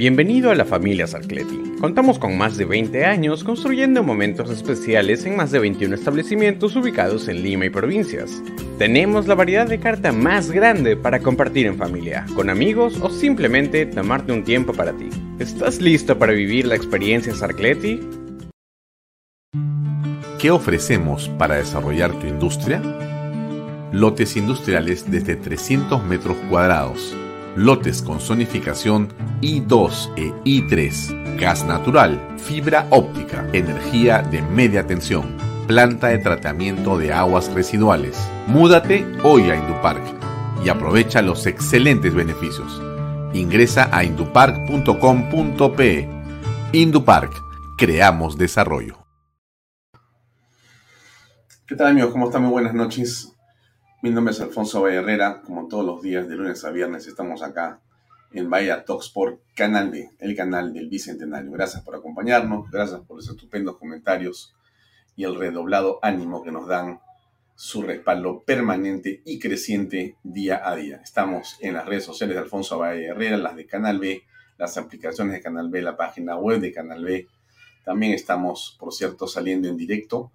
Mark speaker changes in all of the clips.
Speaker 1: Bienvenido a la familia Sarcleti. Contamos con más de 20 años construyendo momentos especiales en más de 21 establecimientos ubicados en Lima y provincias. Tenemos la variedad de carta más grande para compartir en familia, con amigos o simplemente tomarte un tiempo para ti. ¿Estás listo para vivir la experiencia Sarcleti?
Speaker 2: ¿Qué ofrecemos para desarrollar tu industria? Lotes industriales desde 300 metros cuadrados lotes con zonificación I2 e I3, gas natural, fibra óptica, energía de media tensión, planta de tratamiento de aguas residuales. Múdate hoy a Indupark y aprovecha los excelentes beneficios. Ingresa a indupark.com.pe. Indupark, creamos desarrollo.
Speaker 3: ¿Qué tal amigos? ¿Cómo están? Muy buenas noches. Mi nombre es Alfonso Valle Herrera. Como todos los días, de lunes a viernes, estamos acá en Bahía Talksport, Canal B, el canal del Bicentenario. Gracias por acompañarnos, gracias por los estupendos comentarios y el redoblado ánimo que nos dan su respaldo permanente y creciente día a día. Estamos en las redes sociales de Alfonso Valle Herrera, las de Canal B, las aplicaciones de Canal B, la página web de Canal B. También estamos, por cierto, saliendo en directo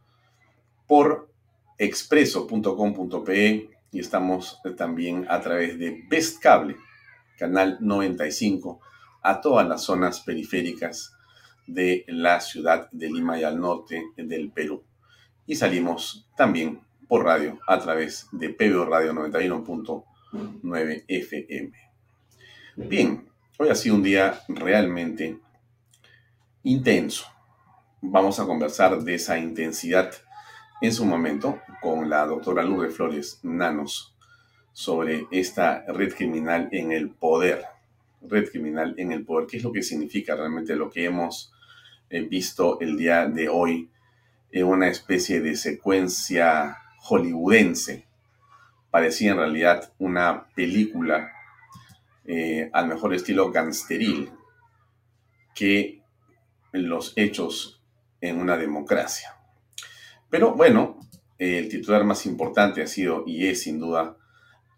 Speaker 3: por expreso.com.pe y estamos también a través de Best Cable, canal 95, a todas las zonas periféricas de la ciudad de Lima y al norte del Perú. Y salimos también por radio a través de PBO Radio 91.9 FM. Bien, hoy ha sido un día realmente intenso. Vamos a conversar de esa intensidad en su momento con la doctora Lourdes Flores Nanos sobre esta red criminal en el poder. Red criminal en el poder. ¿Qué es lo que significa realmente lo que hemos eh, visto el día de hoy en una especie de secuencia hollywoodense? Parecía en realidad una película eh, al mejor estilo gangsteril que los hechos en una democracia. Pero bueno, el titular más importante ha sido y es sin duda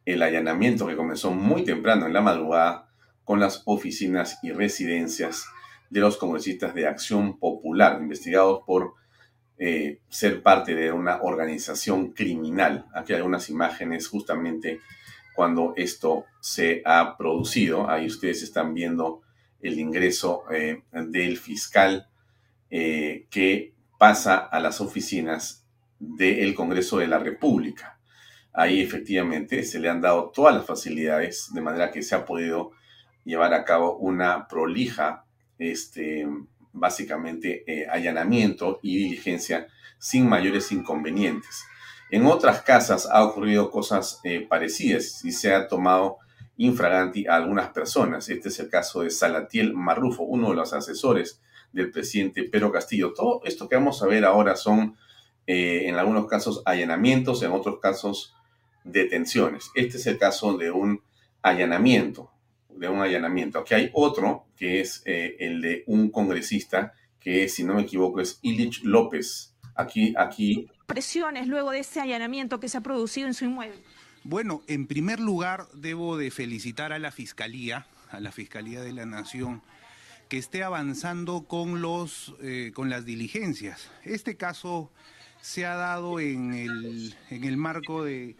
Speaker 3: el allanamiento que comenzó muy temprano en la madrugada con las oficinas y residencias de los congresistas de Acción Popular, investigados por eh, ser parte de una organización criminal. Aquí hay algunas imágenes justamente cuando esto se ha producido. Ahí ustedes están viendo el ingreso eh, del fiscal eh, que pasa a las oficinas del Congreso de la República. Ahí efectivamente se le han dado todas las facilidades de manera que se ha podido llevar a cabo una prolija, este, básicamente, eh, allanamiento y diligencia sin mayores inconvenientes. En otras casas ha ocurrido cosas eh, parecidas y se ha tomado infraganti a algunas personas. Este es el caso de Salatiel Marrufo, uno de los asesores del presidente Pedro Castillo. Todo esto que vamos a ver ahora son, eh, en algunos casos, allanamientos, en otros casos, detenciones. Este es el caso de un allanamiento, de un allanamiento. Aquí hay otro, que es eh, el de un congresista, que si no me equivoco es Ilich López. Aquí, aquí.
Speaker 4: Presiones luego de ese allanamiento que se ha producido en su inmueble.
Speaker 5: Bueno, en primer lugar, debo de felicitar a la Fiscalía, a la Fiscalía de la Nación, que esté avanzando con, los, eh, con las diligencias. Este caso se ha dado en el, en el marco de...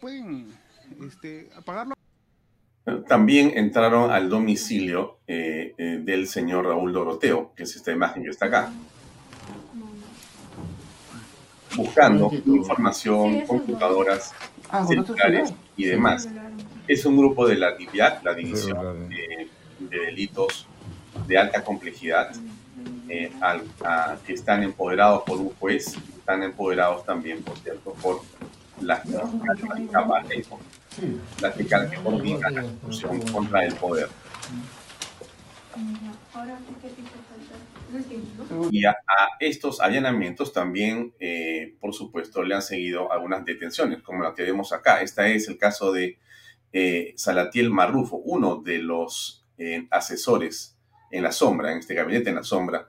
Speaker 5: ¿Pueden este, apagarlo?
Speaker 3: también entraron al domicilio eh, eh, del señor Raúl Doroteo, que es esta imagen que está acá, buscando información, computadoras, ah, celulares y demás. Es un grupo de la DIVIAC, la División de, Delitos de Alta Complejidad, eh, que están empoderados por un juez, están empoderados también, por cierto, por la la fiscal que coordina la discusión contra el poder. Y a, estos allanamientos también, eh, por supuesto, le han seguido algunas detenciones, como la que vemos acá. Este es el caso de eh, Salatiel Marrufo, uno de los eh, asesores en la sombra, en este gabinete en la sombra,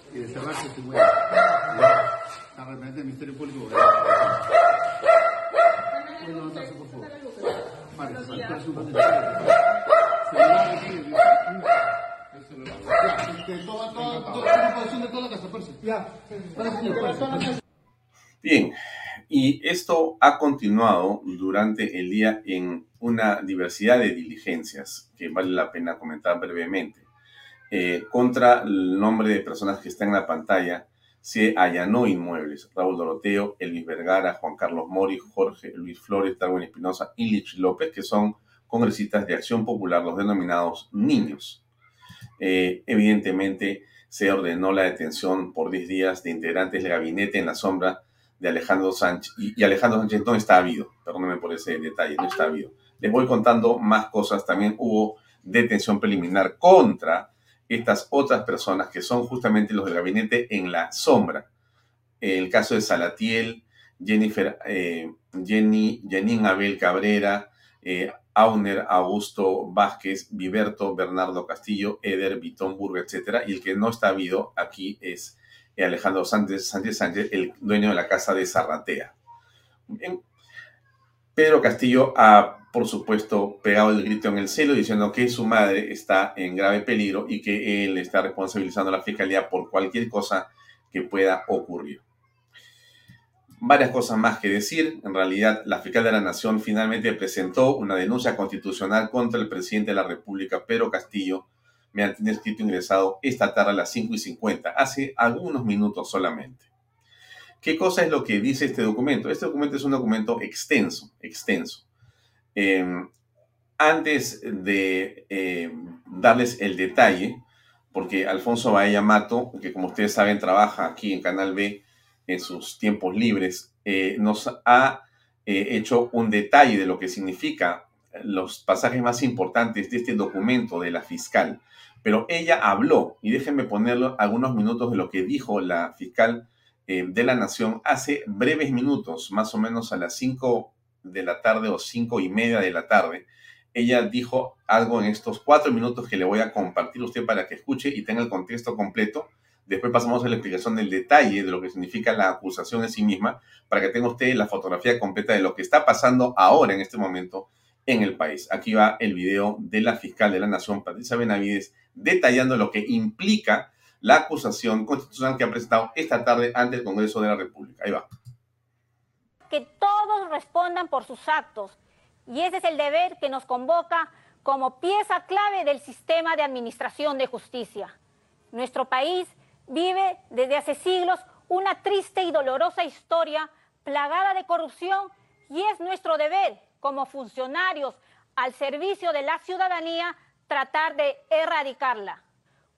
Speaker 3: Bien, y esto ha continuado durante el día en una diversidad de diligencias que vale la pena comentar brevemente. Eh, contra el nombre de personas que están en la pantalla, se allanó inmuebles. Raúl Doroteo, Elvis Vergara, Juan Carlos Mori, Jorge Luis Flores, Darwin Espinosa y Lich López, que son congresistas de Acción Popular, los denominados niños. Eh, evidentemente, se ordenó la detención por 10 días de integrantes del gabinete en la sombra de Alejandro Sánchez. Y, Alejandro Sánchez no está habido, perdónenme por ese detalle, no está habido. Les voy contando más cosas. También hubo detención preliminar contra estas otras personas que son justamente los del gabinete en la sombra. El caso de Salatiel, Jennifer, eh, Jenny, Janine Abel Cabrera, eh, Auner Augusto Vázquez, Viberto Bernardo Castillo, Eder Vitón Burga, etc. Y el que no está habido aquí es Alejandro Sánchez, Sánchez Sánchez, el dueño de la casa de Zarratea. Pedro Castillo ha, por supuesto, pegado el grito en el cielo diciendo que su madre está en grave peligro y que él está responsabilizando a la fiscalía por cualquier cosa que pueda ocurrir. Varias cosas más que decir. En realidad, la fiscal de la Nación finalmente presentó una denuncia constitucional contra el presidente de la República, Pedro Castillo, mediante un escrito ingresado esta tarde a las 5 y 50, hace algunos minutos solamente. ¿Qué cosa es lo que dice este documento? Este documento es un documento extenso, extenso. Em, antes de em, darles el detalle, porque Alfonso Baella Mato, que como ustedes saben trabaja aquí en Canal B en sus tiempos libres, eh, nos ha eh, hecho un detalle de lo que significa los pasajes más importantes de este documento de la fiscal. Pero ella habló, y déjenme ponerlo algunos minutos de lo que dijo la fiscal eh, de la Nación hace breves minutos, más o menos a las 5 de la tarde o cinco y media de la tarde. Ella dijo algo en estos cuatro minutos que le voy a compartir a usted para que escuche y tenga el contexto completo. Después pasamos a la explicación del detalle de lo que significa la acusación en sí misma, para que tenga usted la fotografía completa de lo que está pasando ahora en este momento en el país. Aquí va el video de la fiscal de la Nación, Patricia Benavides, detallando lo que implica la acusación constitucional que ha presentado esta tarde ante el Congreso de la República. Ahí va.
Speaker 6: Que todos respondan por sus actos y ese es el deber que nos convoca como pieza clave del sistema de administración de justicia. Nuestro país vive desde hace siglos una triste y dolorosa historia plagada de corrupción y es nuestro deber como funcionarios al servicio de la ciudadanía tratar de erradicarla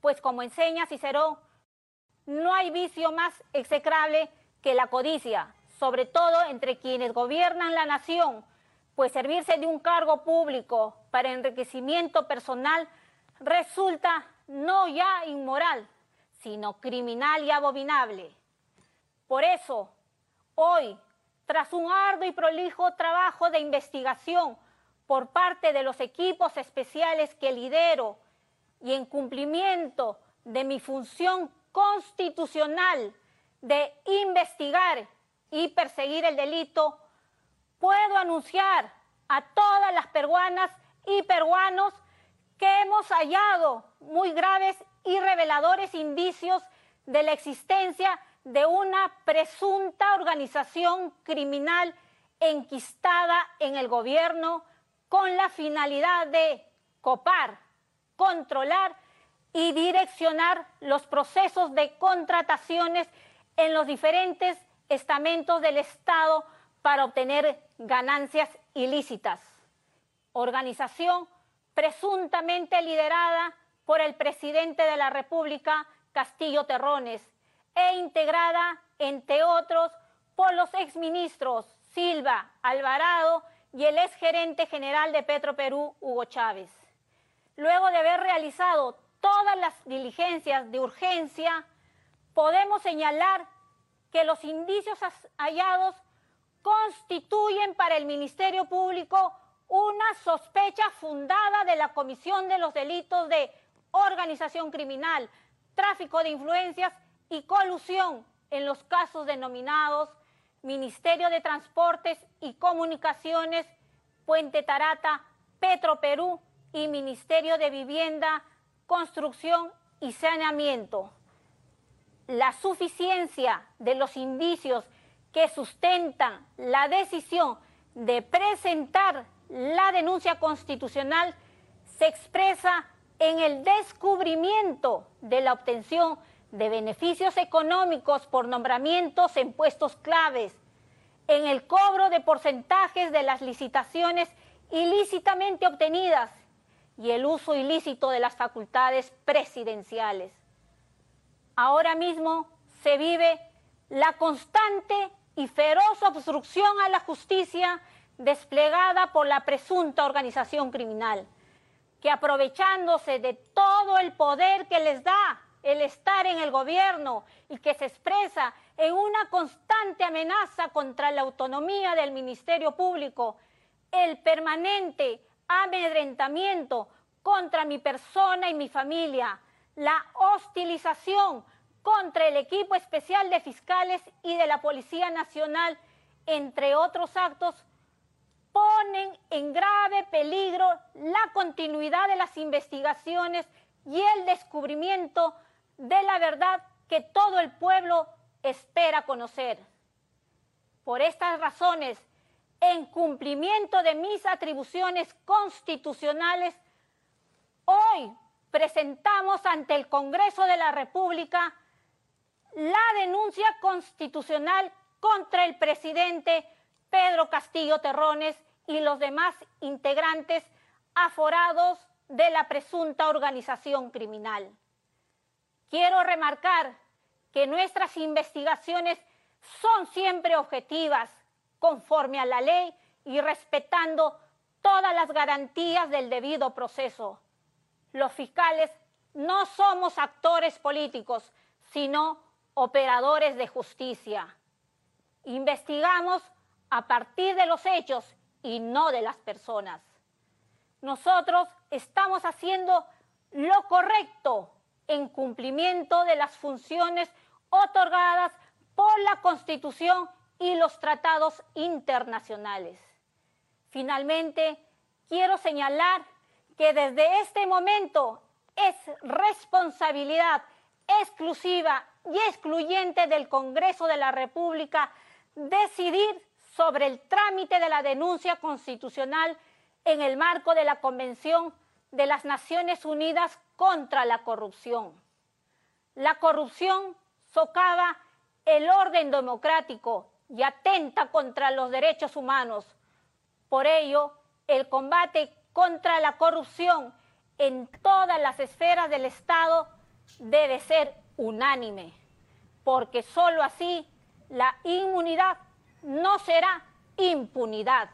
Speaker 6: pues como enseña Cicerón, no hay vicio más execrable que la codicia, sobre todo entre quienes gobiernan la nación, pues servirse de un cargo público para enriquecimiento personal resulta no ya inmoral, sino criminal y abominable. Por eso, hoy, tras un arduo y prolijo trabajo de investigación, por parte de los equipos especiales que lidero y en cumplimiento de mi función constitucional de investigar y perseguir el delito, puedo anunciar a todas las peruanas y peruanos que hemos hallado muy graves y reveladores indicios de la existencia de una presunta organización criminal enquistada en el gobierno con la finalidad de copar, controlar y direccionar los procesos de contrataciones en los diferentes estamentos del Estado para obtener ganancias ilícitas. Organización presuntamente liderada por el presidente de la República, Castillo Terrones, e integrada, entre otros, por los exministros Silva, Alvarado y el exgerente general de Petroperú, Hugo Chávez. Luego de haber realizado todas las diligencias de urgencia, podemos señalar que los indicios hallados constituyen para el Ministerio Público una sospecha fundada de la comisión de los delitos de organización criminal, tráfico de influencias y colusión en los casos denominados Ministerio de Transportes y Comunicaciones, Puente Tarata, Petro Perú y Ministerio de Vivienda, Construcción y Saneamiento. La suficiencia de los indicios que sustentan la decisión de presentar la denuncia constitucional se expresa en el descubrimiento de la obtención de beneficios económicos por nombramientos en puestos claves, en el cobro de porcentajes de las licitaciones ilícitamente obtenidas y el uso ilícito de las facultades presidenciales. Ahora mismo se vive la constante y feroz obstrucción a la justicia desplegada por la presunta organización criminal, que aprovechándose de todo el poder que les da el estar en el gobierno y que se expresa en una constante amenaza contra la autonomía del Ministerio Público, el permanente amedrentamiento contra mi persona y mi familia, la hostilización contra el equipo especial de fiscales y de la Policía Nacional, entre otros actos, ponen en grave peligro la continuidad de las investigaciones y el descubrimiento de la verdad que todo el pueblo espera conocer. Por estas razones, en cumplimiento de mis atribuciones constitucionales, hoy presentamos ante el Congreso de la República la denuncia constitucional contra el presidente Pedro Castillo Terrones y los demás integrantes aforados de la presunta organización criminal. Quiero remarcar que nuestras investigaciones son siempre objetivas, conforme a la ley y respetando todas las garantías del debido proceso. Los fiscales no somos actores políticos, sino operadores de justicia. Investigamos a partir de los hechos y no de las personas. Nosotros estamos haciendo lo correcto en cumplimiento de las funciones otorgadas por la Constitución y los tratados internacionales. Finalmente, quiero señalar que desde este momento es responsabilidad exclusiva y excluyente del Congreso de la República decidir sobre el trámite de la denuncia constitucional en el marco de la Convención de las Naciones Unidas contra la Corrupción. La corrupción socava el orden democrático y atenta contra los derechos humanos. Por ello, el combate contra la corrupción en todas las esferas del Estado debe ser unánime, porque sólo así la inmunidad no será impunidad.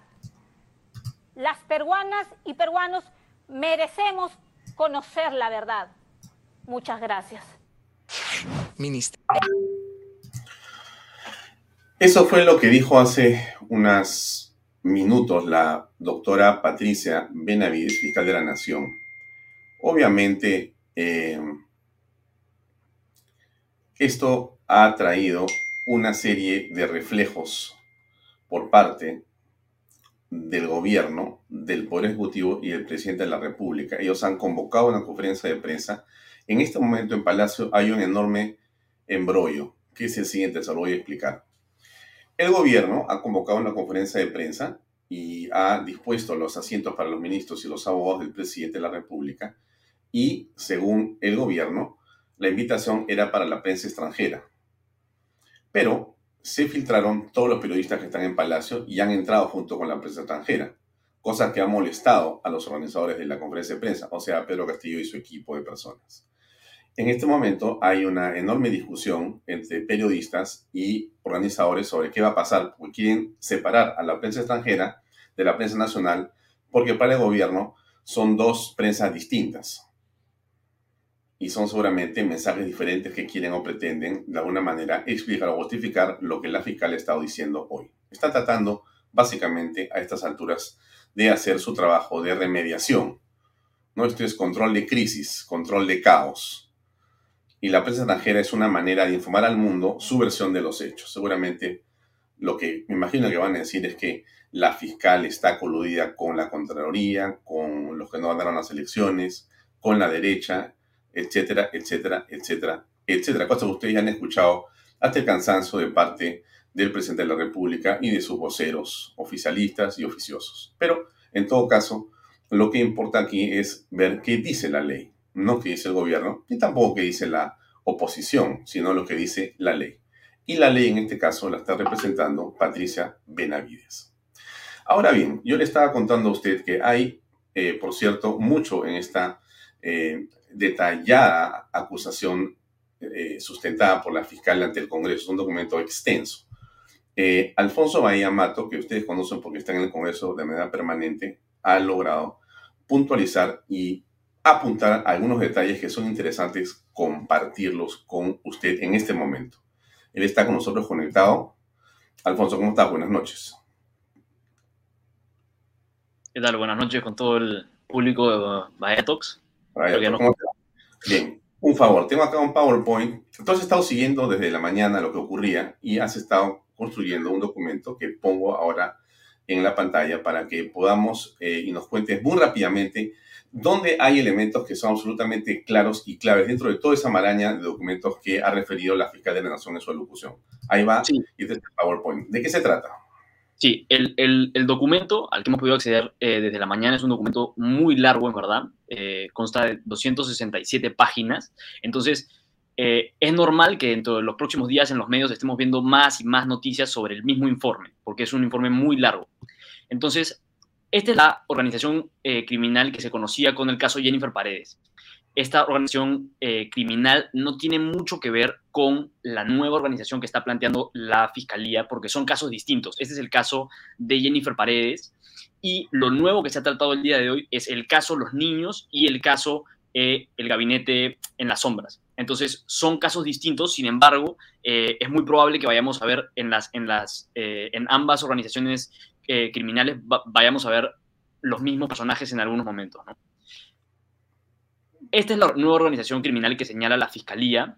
Speaker 6: Las peruanas y peruanos merecemos conocer la verdad. Muchas gracias.
Speaker 3: Eso fue lo que dijo hace unas minutos la doctora Patricia Benavides, fiscal de la Nación. Obviamente, eh, esto ha traído una serie de reflejos por parte del gobierno, del Poder Ejecutivo y del presidente de la República. Ellos han convocado una conferencia de prensa. En este momento en Palacio hay un enorme embrollo, que es el siguiente, se lo voy a explicar. El gobierno ha convocado una conferencia de prensa y ha dispuesto los asientos para los ministros y los abogados del presidente de la República y, según el gobierno, la invitación era para la prensa extranjera. Pero se filtraron todos los periodistas que están en Palacio y han entrado junto con la prensa extranjera, cosa que ha molestado a los organizadores de la conferencia de prensa, o sea, Pedro Castillo y su equipo de personas. En este momento hay una enorme discusión entre periodistas y organizadores sobre qué va a pasar, porque quieren separar a la prensa extranjera de la prensa nacional, porque para el gobierno son dos prensas distintas y son seguramente mensajes diferentes que quieren o pretenden de alguna manera explicar o justificar lo que la fiscal ha estado diciendo hoy. Está tratando básicamente a estas alturas de hacer su trabajo de remediación. ¿no? Esto es control de crisis, control de caos. Y la prensa extranjera es una manera de informar al mundo su versión de los hechos. Seguramente lo que me imagino que van a decir es que la fiscal está coludida con la Contraloría, con los que no ganaron las elecciones, con la derecha etcétera, etcétera, etcétera, etcétera. Cosas que ustedes ya han escuchado hasta el cansancio de parte del presidente de la República y de sus voceros oficialistas y oficiosos. Pero, en todo caso, lo que importa aquí es ver qué dice la ley, no qué dice el gobierno, ni tampoco qué dice la oposición, sino lo que dice la ley. Y la ley en este caso la está representando Patricia Benavides. Ahora bien, yo le estaba contando a usted que hay, eh, por cierto, mucho en esta eh, detallada acusación eh, sustentada por la fiscal ante el Congreso. Es un documento extenso. Alfonso Bahía Mato, que ustedes conocen porque está en el Congreso de manera permanente, ha logrado puntualizar y apuntar algunos detalles que son interesantes compartirlos con usted en este momento. Él está con nosotros conectado. Alfonso, ¿cómo estás? Buenas noches.
Speaker 7: ¿Qué tal? Buenas noches con todo el público de Bahía Talks.
Speaker 3: Bien, un favor, tengo acá un PowerPoint. Tú has estado siguiendo desde la mañana lo que ocurría y has estado construyendo un documento que pongo ahora en la pantalla para que podamos eh, y nos cuentes muy rápidamente dónde hay elementos que son absolutamente claros y claves dentro de toda esa maraña de documentos que ha referido la fiscal de la Nación en su alocución. Ahí va, y este es el PowerPoint. ¿De qué se trata?
Speaker 7: Sí, el, el, documento al que hemos podido acceder eh, desde la mañana es un documento muy largo, en verdad. Eh, consta de 267 páginas. Entonces, eh, es normal que dentro de los próximos días en los medios estemos viendo más y más noticias sobre el mismo informe, porque es un informe muy largo. Entonces, esta es la organización criminal que se conocía con el caso Jennifer Paredes esta organización eh, criminal no tiene mucho que ver con la nueva organización que está planteando la fiscalía, porque son casos distintos. Este es el caso de Jennifer Paredes y lo nuevo que se ha tratado el día de hoy es el caso Los Niños y el caso eh, El Gabinete en las Sombras. Entonces, son casos distintos, sin embargo, eh, es muy probable que vayamos a ver en, las, en, las, en ambas organizaciones criminales, vayamos a ver los mismos personajes en algunos momentos. Esta es la nueva organización criminal que señala la fiscalía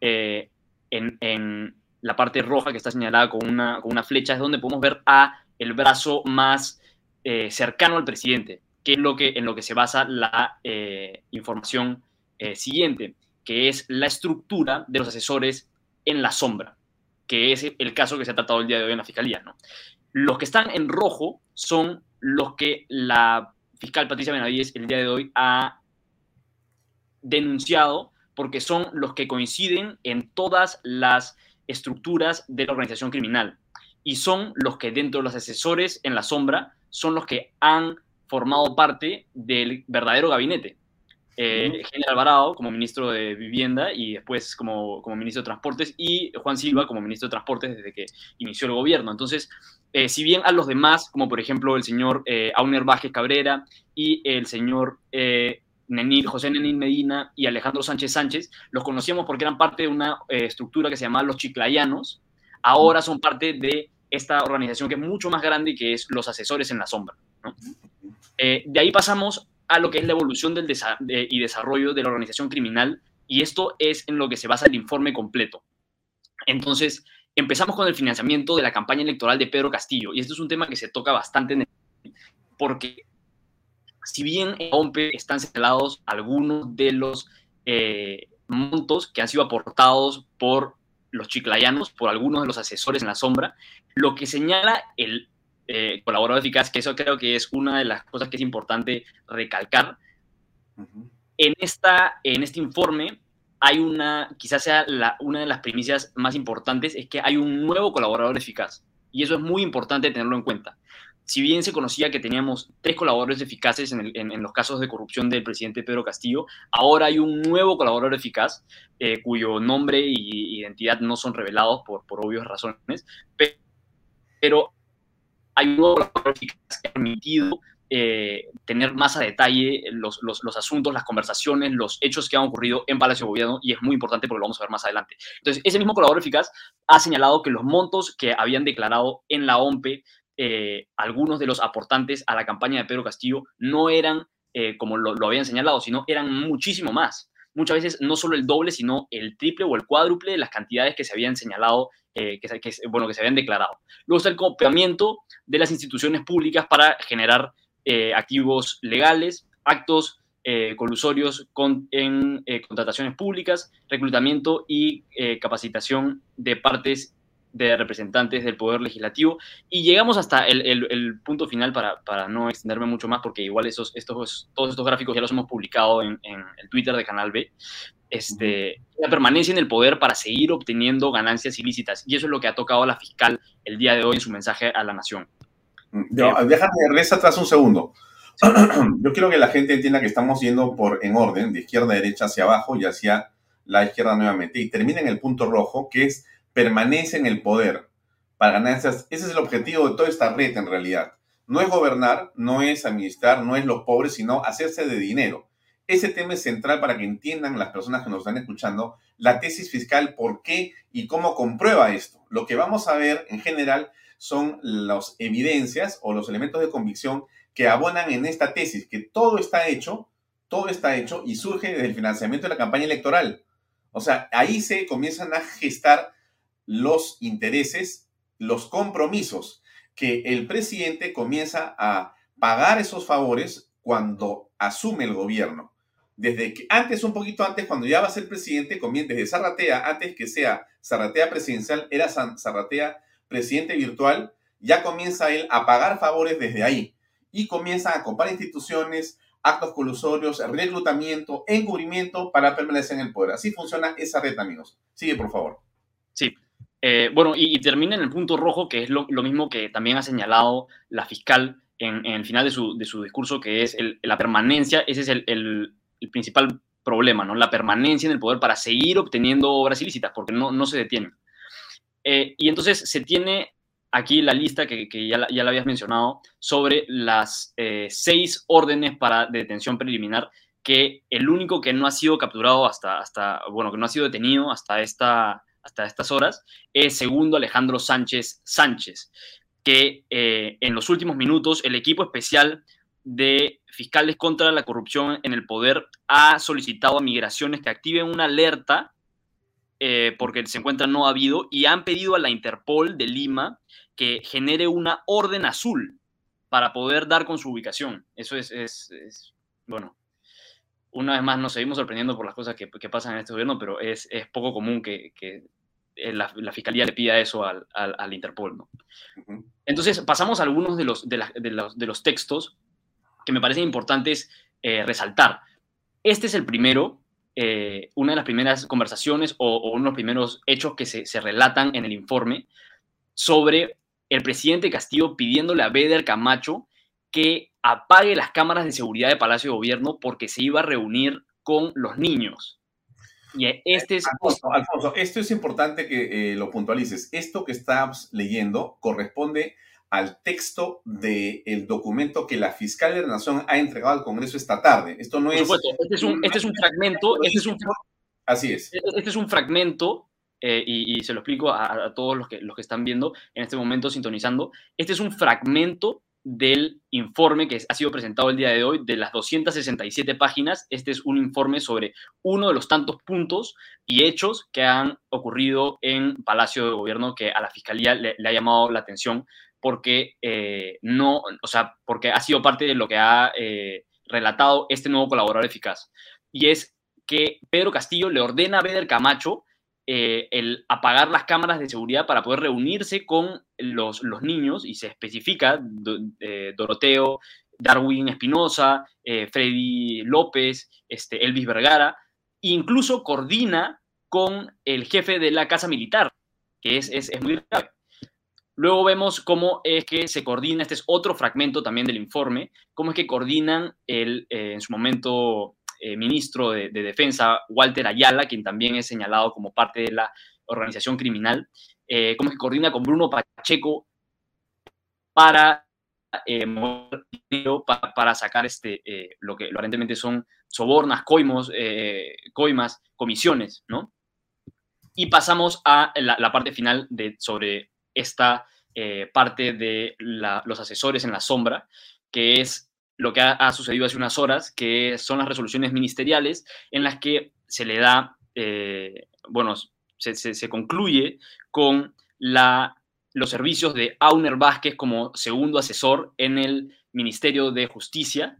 Speaker 7: eh, en, la parte roja que está señalada con una, con una, flecha, es donde podemos ver a el brazo más eh, cercano al presidente, que es lo que, en lo que se basa la eh, información siguiente, que es la estructura de los asesores en la sombra, que es el caso que se ha tratado el día de hoy en la fiscalía. Los que están en rojo son los que la fiscal Patricia Benavides el día de hoy ha denunciado porque son los que coinciden en todas las estructuras de la organización criminal y son los que dentro de los asesores en la sombra son los que han formado parte del verdadero gabinete. Eh, General Alvarado como ministro de Vivienda y después como, como, ministro de Transportes y Juan Silva como ministro de Transportes desde que inició el gobierno. Entonces, eh, si bien a los demás, como por ejemplo el señor eh, Auner Vázquez Cabrera y el señor eh, José Nenil Medina y Alejandro Sánchez Sánchez, los conocíamos porque eran parte de una eh, estructura que se llamaba Los Chiclayanos, ahora son parte de esta organización que es mucho más grande y que es los asesores en la sombra. De ahí pasamos a lo que es la evolución del y desarrollo de la organización criminal y esto es en lo que se basa el informe completo. Entonces, empezamos con el financiamiento de la campaña electoral de Pedro Castillo y esto es un tema que se toca bastante en el, porque si bien en OMPE están señalados algunos de los eh, montos que han sido aportados por los chiclayanos, por algunos de los asesores en la sombra, lo que señala el eh, colaborador eficaz, que eso creo que es una de las cosas que es importante recalcar, en, esta, en este informe hay una, quizás sea la, una de las primicias más importantes, es que hay un nuevo colaborador eficaz. Y eso es muy importante tenerlo en cuenta si bien se conocía que teníamos tres colaboradores eficaces en, los casos de corrupción del presidente Pedro Castillo, ahora hay un nuevo colaborador eficaz eh, cuyo nombre e identidad no son revelados por, por obvias razones, pero hay un nuevo colaborador eficaz que ha permitido eh, tener más a detalle los, los, asuntos, las conversaciones, los hechos que han ocurrido en Palacio de Gobierno y es muy importante porque lo vamos a ver más adelante. Entonces, ese mismo colaborador eficaz ha señalado que los montos que habían declarado en la OMPE eh, algunos de los aportantes a la campaña de Pedro Castillo no eran eh, como lo, habían señalado, sino eran muchísimo más. Muchas veces no solo el doble, sino el triple o el cuádruple de las cantidades que se habían señalado, que, bueno, que se habían declarado. Luego está el copiamiento de las instituciones públicas para generar activos legales, actos colusorios con, en contrataciones públicas, reclutamiento y capacitación de partes de representantes del Poder Legislativo. Y llegamos hasta el, punto final para, para, no extenderme mucho más, porque igual esos, estos, todos estos gráficos ya los hemos publicado en, el Twitter de Canal B. Este, la permanencia en el poder para seguir obteniendo ganancias ilícitas. Y eso es lo que ha tocado a la fiscal el día de hoy en su mensaje a la nación.
Speaker 3: Déjame, regresa atrás un segundo. Yo quiero que la gente entienda que estamos yendo por en orden, de izquierda a derecha hacia abajo y hacia la izquierda nuevamente. Y termina en el punto rojo, que es permanece en el poder para ganancias. Ese es el objetivo de toda esta red en realidad. No es gobernar, no es administrar, no es los pobres, sino hacerse de dinero. Ese tema es central para que entiendan las personas que nos están escuchando la tesis fiscal, por qué y cómo comprueba esto. Lo que vamos a ver en general son las evidencias o los elementos de convicción que abonan en esta tesis, que todo está hecho, todo está hecho y surge desde el financiamiento de la campaña electoral. O sea, ahí se comienzan a gestar los intereses, los compromisos que el presidente comienza a pagar esos favores cuando asume el gobierno. Desde que antes, un poquito antes, cuando ya va a ser presidente, desde Zarratea, antes que sea Zarratea presidencial, era Zarratea presidente virtual, ya comienza él a pagar favores desde ahí y comienza a comprar instituciones, actos colusorios, reclutamiento, encubrimiento para permanecer en el poder. Así funciona esa red, amigos. Sigue, por favor.
Speaker 7: Sí, eh, bueno, y, termina en el punto rojo, que es lo, mismo que también ha señalado la fiscal en, el final de su, discurso, que es la permanencia, ese es el, principal problema, ¿no? La permanencia en el poder para seguir obteniendo obras ilícitas, porque no, no se detienen. Eh, y entonces se tiene aquí la lista que, ya, la, ya, habías mencionado sobre las eh, seis órdenes para detención preliminar que el único que no ha sido capturado hasta, hasta, bueno, que no ha sido detenido hasta esta, hasta estas horas, es segundo Alejandro Sánchez Sánchez, que eh, en los últimos minutos el equipo especial de fiscales contra la corrupción en el poder ha solicitado a migraciones que activen una alerta eh, porque se encuentra no habido y han pedido a la Interpol de Lima que genere una orden azul para poder dar con su ubicación. Eso es, bueno, una vez más nos seguimos sorprendiendo por las cosas que, pasan en este gobierno, pero es, poco común que, eh, la, fiscalía le pida eso al, al, Interpol. ¿no? Entonces, pasamos a algunos de los, de, los, de los textos que me parecen importantes eh, resaltar. Este es el primero, eh, una de las primeras conversaciones o, uno de los primeros hechos que se, se, relatan en el informe sobre el presidente Castillo pidiéndole a Beder Camacho que apague las cámaras de seguridad de Palacio de Gobierno porque se iba a reunir con los niños. Y este es...
Speaker 3: Alfonso, esto es importante que eh, lo puntualices. Esto que estás leyendo corresponde al texto del documento que la fiscal de la Nación ha entregado al Congreso esta tarde. Esto no
Speaker 7: Por
Speaker 3: es...
Speaker 7: Supuesto. Este es un, este es un fragmento, este es un,
Speaker 3: Así es.
Speaker 7: Este es un fragmento eh, y, se lo explico a, todos los que, los que están viendo en este momento sintonizando, este es un fragmento del informe que ha sido presentado el día de hoy, de las 267 páginas. Este es un informe sobre uno de los tantos puntos y hechos que han ocurrido en Palacio de Gobierno que a la Fiscalía le, ha llamado la atención porque eh, no, o sea, porque ha sido parte de lo que ha eh, relatado este nuevo colaborador eficaz. Y es que Pedro Castillo le ordena a Beder Camacho eh, el apagar las cámaras de seguridad para poder reunirse con los, niños y se especifica Doroteo, Darwin Espinosa, Freddy López, este, Elvis Vergara, e incluso coordina con el jefe de la Casa Militar, que es, es, es muy grave. Luego vemos cómo es que se coordina, este es otro fragmento también del informe, cómo es que coordinan el, en su momento eh, ministro de, Defensa, Walter Ayala, quien también es señalado como parte de la organización criminal, eh, como que coordina con Bruno Pacheco para eh, para, sacar este, lo que aparentemente son sobornas, coimos, coimas, comisiones, ¿no? Y pasamos a la, parte final de, sobre esta parte de los asesores en la sombra, que es lo que ha, sucedido hace unas horas, que son las resoluciones ministeriales en las que se le da, eh, bueno, se, concluye con los servicios de Auner Vázquez como segundo asesor en el Ministerio de Justicia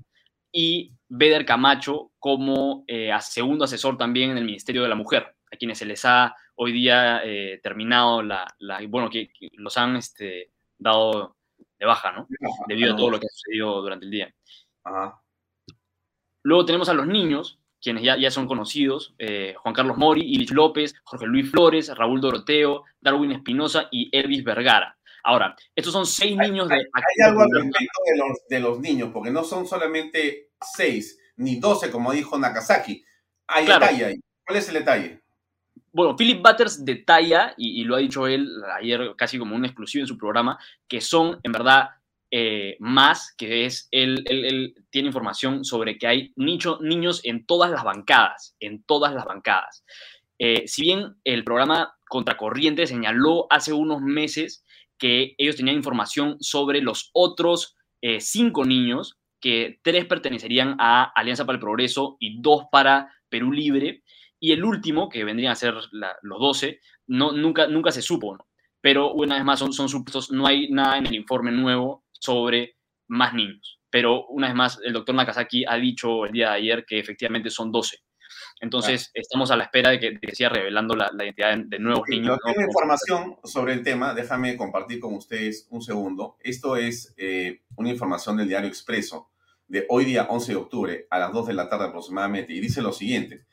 Speaker 7: y Beder Camacho como eh, segundo asesor también en el Ministerio de la Mujer, a quienes se les ha hoy día eh, terminado la, bueno, que, los han este, dado de baja, ¿no? Debido a todo lo que ha sucedido durante el día. Luego tenemos a los niños, quienes ya, ya son conocidos, eh, Juan Carlos Mori, Ilich López, Jorge Luis Flores, Raúl Doroteo, Darwin Espinosa y Elvis Vergara. Ahora, estos son seis niños de...
Speaker 3: Hay, algo al respecto de los, de los niños, porque no son solamente seis, ni doce, como dijo Nakazaki. Hay detalle ahí. ¿Cuál es el detalle?
Speaker 7: Bueno, Philip Butters detalla, y, lo ha dicho él ayer casi como un exclusivo en su programa, que son en verdad eh, más, que es, él, tiene información sobre que hay nicho, niños en todas las bancadas, en todas las bancadas. Eh, si bien el programa Contracorriente señaló hace unos meses que ellos tenían información sobre los otros eh, cinco niños, que tres pertenecerían a Alianza para el Progreso y dos para Perú Libre, y el último, que vendrían a ser los 12, no, nunca, nunca se supo, Pero una vez más son, son supuestos, no hay nada en el informe nuevo sobre más niños. Pero una vez más, el doctor Nakazaki ha dicho el día de ayer que efectivamente son 12. Entonces, estamos a la espera de que, siga revelando la, identidad de, nuevos niños.
Speaker 3: Tengo información sobre el tema, déjame compartir con ustedes un segundo. Esto es eh, una información del diario Expreso de hoy día 11 de octubre a las 2 de la tarde aproximadamente y dice lo siguiente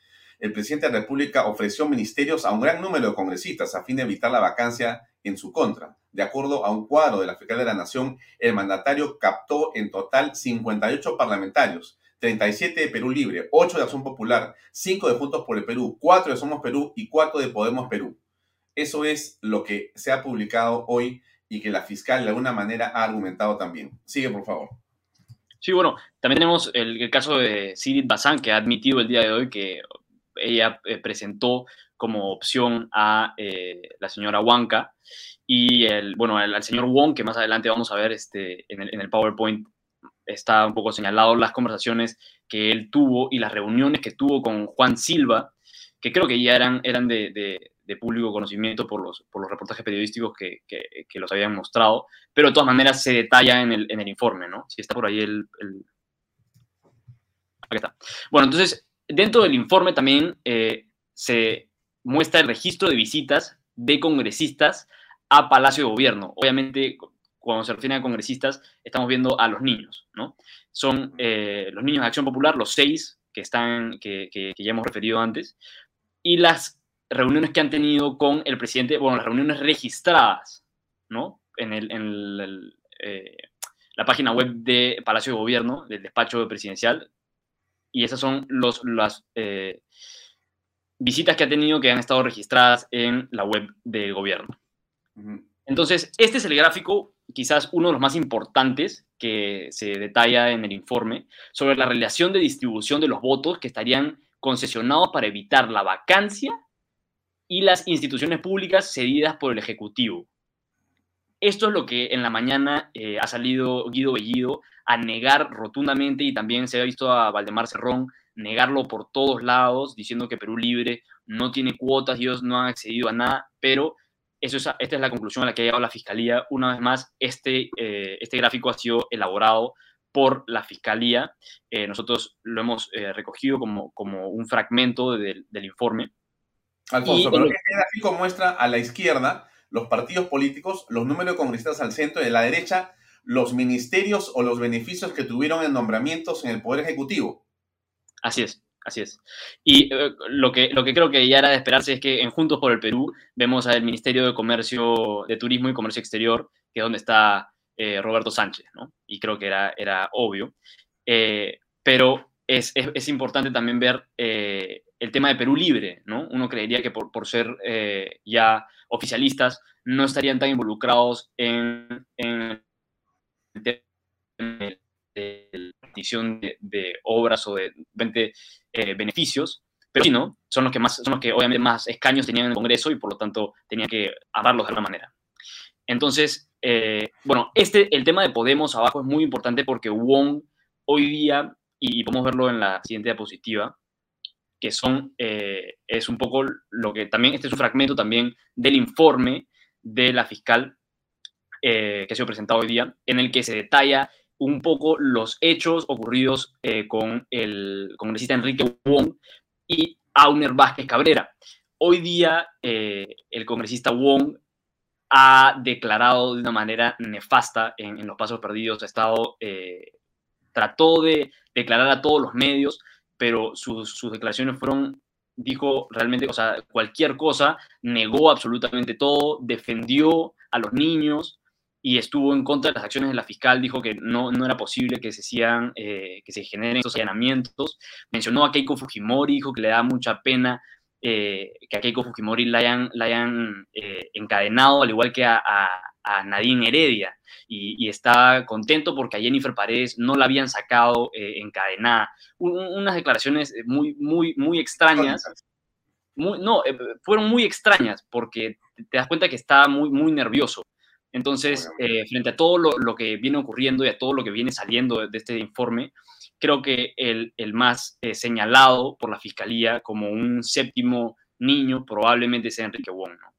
Speaker 3: el presidente de la República ofreció ministerios a un gran número de congresistas a fin de evitar la vacancia en su contra. De acuerdo a un cuadro de la Fiscalía de la Nación, el mandatario captó en total 58 parlamentarios, 37 de Perú Libre, 8 de Acción Popular, 5 de Juntos por el Perú, 4 de Somos Perú y 4 de Podemos Perú. Eso es lo que se ha publicado hoy y que la fiscal de alguna manera ha argumentado también. Sigue, por favor.
Speaker 7: Sí, bueno, también tenemos el, caso de Sirit Bazán, que ha admitido el día de hoy que ella eh, presentó como opción a eh, la señora Huanca y el, bueno, al, señor Wong, que más adelante vamos a ver este, en, el, PowerPoint, está un poco señalado las conversaciones que él tuvo y las reuniones que tuvo con Juan Silva, que creo que ya eran, eran de, público conocimiento por los, por los reportajes periodísticos que, que, los habían mostrado, pero de todas maneras se detalla en el, en el informe, ¿no? Si está por ahí el, el... Aquí está. Bueno, entonces, dentro del informe también eh, se muestra el registro de visitas de congresistas a Palacio de Gobierno. Obviamente, cuando se refiere a congresistas, estamos viendo a los niños, ¿no? Son eh, los niños de Acción Popular, los seis que, están, que, ya hemos referido antes, y las reuniones que han tenido con el presidente, bueno, las reuniones registradas, ¿no? En, el, eh, la página web de Palacio de Gobierno, del despacho presidencial, y esas son los, las eh, visitas que ha tenido que han estado registradas en la web del gobierno. Entonces, este es el gráfico, quizás uno de los más importantes que se detalla en el informe, sobre la relación de distribución de los votos que estarían concesionados para evitar la vacancia y las instituciones públicas cedidas por el Ejecutivo. Esto es lo que en la mañana eh, ha salido Guido Bellido a negar rotundamente y también se ha visto a Valdemar Cerrón negarlo por todos lados, diciendo que Perú Libre no tiene cuotas ellos no han accedido a nada, pero eso es, esta es la conclusión a la que ha llegado la Fiscalía. Una vez más, este, eh, este gráfico ha sido elaborado por la Fiscalía. Eh, nosotros lo hemos recogido como, como un fragmento del informe.
Speaker 3: Alfonso, pero este gráfico muestra a la izquierda los partidos políticos, los números de congresistas al centro y a la derecha los ministerios o los beneficios que tuvieron en nombramientos en el Poder Ejecutivo.
Speaker 7: Así es, así es. Y eh, lo, que, lo que creo que ya era de esperarse es que en Juntos por el Perú vemos al Ministerio de Comercio, de Turismo y Comercio Exterior, que es donde está eh, Roberto Sánchez, ¿no? Y creo que era, era obvio. Eh, pero es, es, importante también ver el tema de Perú Libre, ¿no? Uno creería que por, por ser eh, ya oficialistas no estarían tan involucrados en, en de petición de, obras o de, eh, beneficios, pero sí, ¿no? Son los que más, son los que obviamente más escaños tenían en el Congreso y por lo tanto tenían que hablarlos de alguna manera. Entonces, eh, bueno, este, el tema de Podemos abajo es muy importante porque Wong hoy día, y podemos verlo en la siguiente diapositiva, que son, eh, es un poco lo que también, este es un fragmento también del informe de la fiscal eh, que ha presentado hoy día, en el que se detalla un poco los hechos ocurridos eh, con el congresista Enrique Wong y Auner Vázquez Cabrera. Hoy día el congresista Wong ha declarado de una manera nefasta en, en los pasos perdidos, ha estado, trató de declarar a todos los medios pero sus, declaraciones fueron, dijo realmente, o sea, cualquier cosa, negó absolutamente todo, defendió a los niños y estuvo en contra de las acciones de la fiscal, dijo que no, no era posible que se, eh, que se generen estos allanamientos, mencionó a Keiko Fujimori, dijo que le da mucha pena eh, que a Keiko Fujimori la hayan, la hayan eh, encadenado, al igual que a Nadine Heredia y, está contento porque a Jennifer Paredes no la habían sacado eh, encadenada. unas declaraciones muy, muy, muy extrañas. no, eh, fueron muy extrañas porque te das cuenta que está muy, muy nervioso. Entonces, eh, frente a todo lo, que viene ocurriendo y a todo lo que viene saliendo de, este informe, creo que el, más señalado por la fiscalía como un séptimo niño probablemente sea Enrique Wong. ¿no?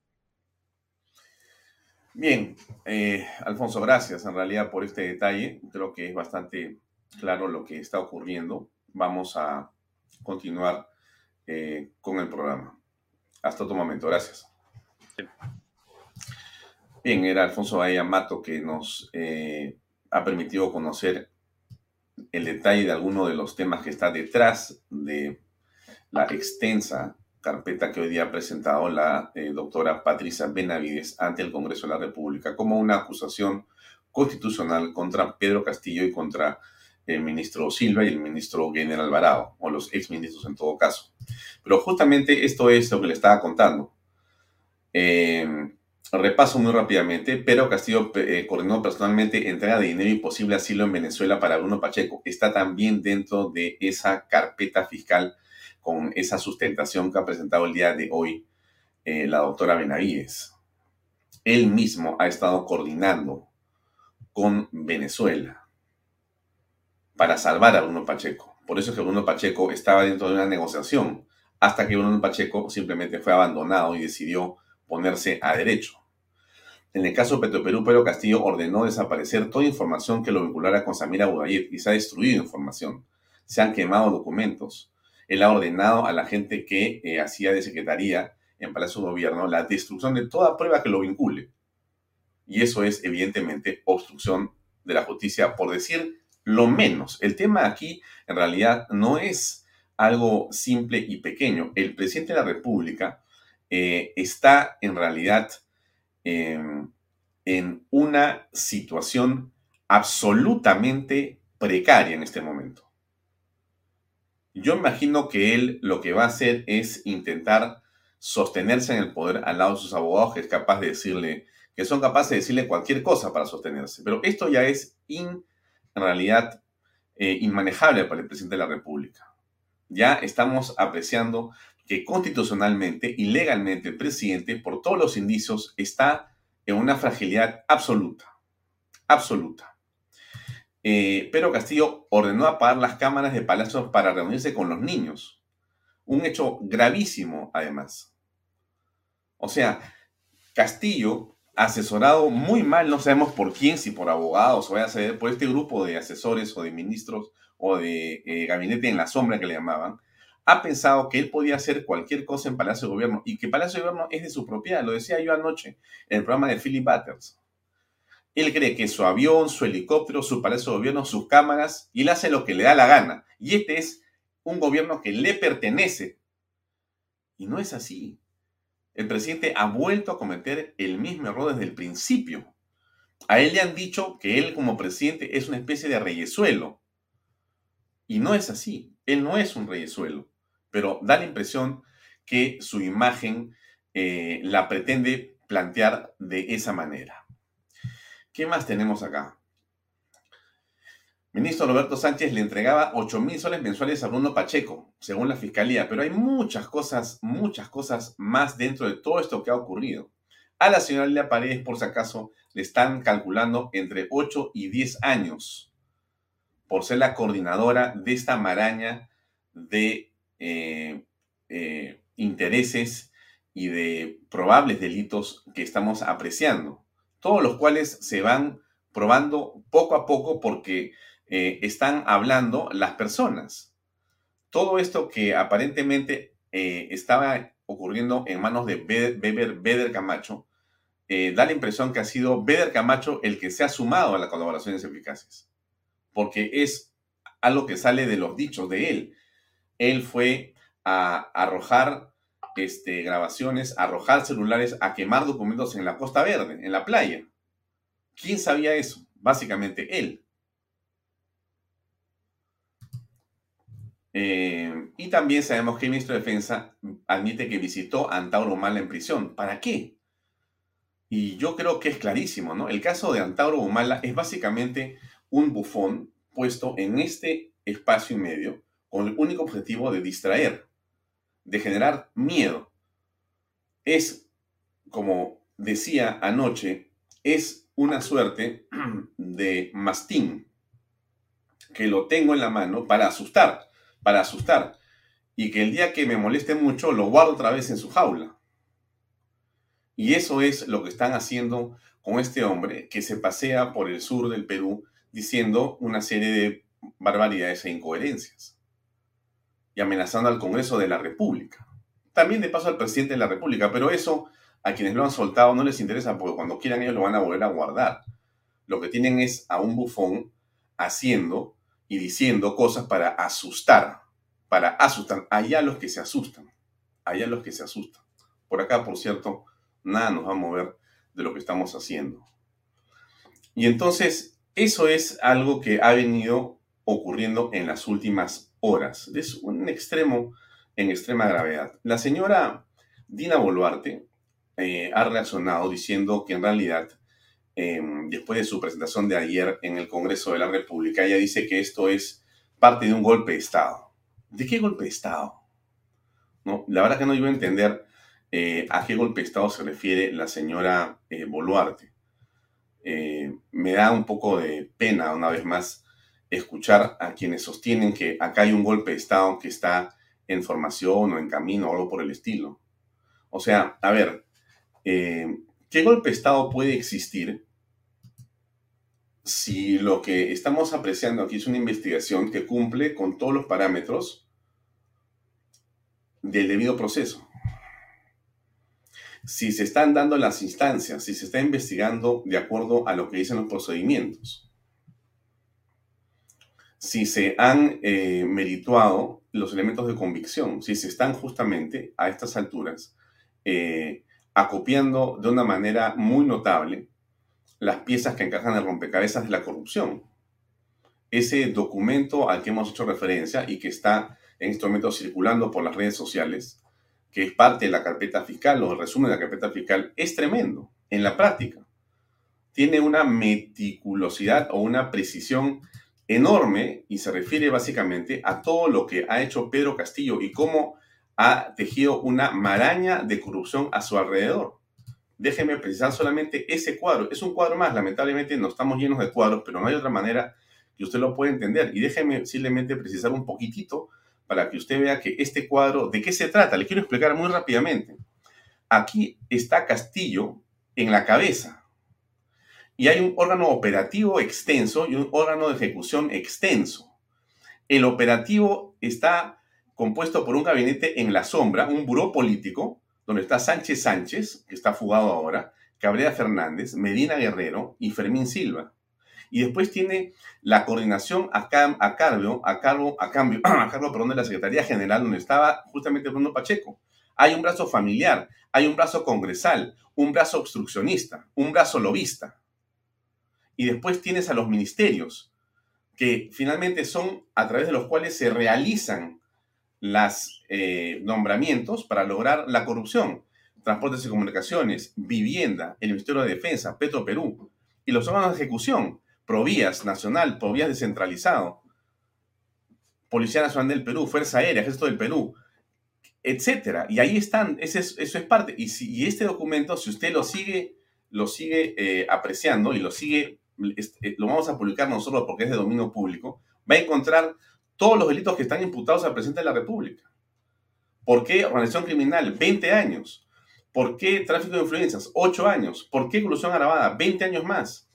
Speaker 3: Bien, eh, Alfonso, gracias en realidad por este detalle. Creo que es bastante claro lo que está ocurriendo. Vamos a continuar eh, con el programa. Hasta otro momento, gracias. Bien, era Alfonso Bahía Mato que nos eh, ha permitido conocer el detalle de alguno de los temas que está detrás de la extensa carpeta que hoy día ha presentado la eh, doctora Patricia Benavides ante el Congreso de la República como una acusación constitucional contra Pedro Castillo y contra el ministro Silva y el ministro General Alvarado, o los exministros en todo caso. Pero justamente esto es lo que le estaba contando. Eh, repaso muy rápidamente. Pedro Castillo eh, coordinó personalmente entrega de dinero y posible asilo en Venezuela para Bruno Pacheco. Está también dentro de esa carpeta fiscal con esa sustentación que ha presentado el día de hoy eh, la doctora Benavides. Él mismo ha estado coordinando con Venezuela para salvar a Bruno Pacheco. Por eso es que Bruno Pacheco estaba dentro de una negociación, hasta que Bruno Pacheco simplemente fue abandonado y decidió ponerse a derecho. En el caso de Petroperú, Pedro Castillo ordenó desaparecer toda información que lo vinculara con Samira Budayet y se ha destruido información. Se han quemado documentos, él ha ordenado a la gente que eh, hacía de secretaría en Palacio de Gobierno la destrucción de toda prueba que lo vincule. Y eso es evidentemente obstrucción de la justicia, por decir lo menos. El tema aquí en realidad no es algo simple y pequeño. El presidente de la República eh, está en realidad em, en una situación absolutamente precaria en este momento. Yo imagino que él lo que va a hacer es intentar sostenerse en el poder al lado de sus abogados, que es capaz de decirle, que son capaces de decirle cualquier cosa para sostenerse. Pero esto ya es en realidad eh, inmanejable para el presidente de la República. Ya estamos apreciando que constitucionalmente y legalmente el presidente, por todos los indicios, está en una fragilidad absoluta. Absoluta. Eh, pero Castillo ordenó apagar las cámaras de Palacio para reunirse con los niños. Un hecho gravísimo, además. O sea, Castillo, asesorado muy mal, no sabemos por quién, si por abogados o por este grupo de asesores o de ministros o de eh, gabinete en la sombra que le llamaban, ha pensado que él podía hacer cualquier cosa en Palacio de Gobierno y que Palacio de Gobierno es de su propiedad. Lo decía yo anoche en el programa de Philip Butters. Él cree que su avión, su helicóptero, su Palacio de Gobierno, sus cámaras, y él hace lo que le da la gana. Y este es un gobierno que le pertenece. Y no es así. El presidente ha vuelto a cometer el mismo error desde el principio. A él le han dicho que él como presidente es una especie de reyesuelo. Y no es así. Él no es un reyesuelo pero da la impresión que su imagen eh, la pretende plantear de esa manera. ¿Qué más tenemos acá? Ministro Roberto Sánchez le entregaba 8 mil soles mensuales a Bruno Pacheco, según la fiscalía, pero hay muchas cosas, muchas cosas más dentro de todo esto que ha ocurrido. A la señora Lilia Paredes, por si acaso, le están calculando entre 8 y 10 años por ser la coordinadora de esta maraña de eh, eh, intereses y de probables delitos que estamos apreciando, todos los cuales se van probando poco a poco porque eh, están hablando las personas. Todo esto que aparentemente estaba ocurriendo en manos de Beder, Camacho, da la impresión que ha sido Beder Camacho el que se ha sumado a las colaboraciones eficaces, porque es algo que sale de los dichos de él él fue a arrojar este, grabaciones, arrojar celulares, a quemar documentos en la Costa Verde, en la playa. ¿Quién sabía eso? Básicamente él. Eh, y también sabemos que el ministro de Defensa admite que visitó a Antauro Humala en prisión. ¿Para qué? Y yo creo que es clarísimo, ¿no? El caso de Antauro Humala es básicamente un bufón puesto en este espacio y medio con el único objetivo de distraer, de generar miedo. Es, como decía anoche, es una suerte de mastín que lo tengo en la mano para asustar, para asustar, y que el día que me moleste mucho lo guardo otra vez en su jaula. Y eso es lo que están haciendo con este hombre que se pasea por el sur del Perú diciendo una serie de barbaridades e incoherencias y amenazando al Congreso de la República. También de paso al presidente de la República, pero eso a quienes lo han soltado no les interesa porque cuando quieran ellos lo van a volver a guardar. Lo que tienen es a un bufón haciendo y diciendo cosas para asustar, para asustar. Allá los que se asustan, allá los que se asustan. Por acá, por cierto, nada nos va a mover de lo que estamos haciendo. Y entonces, eso es algo que ha venido ocurriendo en las últimas horas. Es un extremo en extrema gravedad. La señora Dina Boluarte eh, ha reaccionado diciendo que en realidad, em, después de su presentación de ayer en el Congreso de la República, ella dice que esto es parte de un golpe de Estado. ¿De qué golpe de Estado? No, la verdad que no iba a entender eh, a qué golpe de Estado se refiere la señora eh, Boluarte. me da un poco de pena, una vez más, escuchar a quienes sostienen que acá hay un golpe de Estado que está en formación o en camino o algo por el estilo. O sea, a ver, eh, ¿qué golpe de Estado puede existir si lo que estamos apreciando aquí es una investigación que cumple con todos los parámetros del debido proceso? Si se están dando las instancias, si se está investigando de acuerdo a lo que dicen los procedimientos si se han eh, merituado los elementos de convicción, si se están justamente a estas alturas eh, acopiando de una manera muy notable las piezas que encajan en el rompecabezas de la corrupción. Ese documento al que hemos hecho referencia y que está en este momento circulando por las redes sociales, que es parte de la carpeta fiscal o el resumen de la carpeta fiscal, es tremendo en la práctica. Tiene una meticulosidad o una precisión enorme y se refiere básicamente a todo lo que ha hecho Pedro Castillo y cómo ha tejido una maraña de corrupción a su alrededor. Déjeme precisar solamente ese cuadro. Es un cuadro más, lamentablemente no estamos llenos de cuadros, pero no hay otra manera que usted lo pueda entender. Y déjeme simplemente precisar un poquitito para que usted vea que este cuadro, ¿de qué se trata? Le quiero explicar muy rápidamente. Aquí está Castillo en la cabeza. Y hay un órgano operativo extenso y un órgano de ejecución extenso. El operativo está compuesto por un gabinete en la sombra, un buró político, donde está Sánchez Sánchez, que está fugado ahora, Cabrera Fernández, Medina Guerrero y Fermín Silva. Y después tiene la coordinación a, a cargo, a cargo, a cambio, a cargo perdón, de la Secretaría General, donde estaba justamente Bruno Pacheco. Hay un brazo familiar, hay un brazo congresal, un brazo obstruccionista, un brazo lobista. Y después tienes a los ministerios, que finalmente son a través de los cuales se realizan los eh, nombramientos para lograr la corrupción. Transportes y comunicaciones, vivienda, el Ministerio de Defensa, Petro Perú y los órganos de ejecución, Provías Nacional, Provías Descentralizado, Policía Nacional del Perú, Fuerza Aérea, Ejército del Perú, etcétera. Y ahí están, eso es parte. Y, si, este documento, si usted lo sigue, lo sigue eh, apreciando y lo sigue, lo vamos a publicar nosotros porque es de dominio público, va a encontrar todos los delitos que están imputados al presidente de la República. ¿Por qué organización criminal? 20 años. ¿Por qué tráfico de influencias? 8 años. ¿Por qué colusión agravada? 20 años más.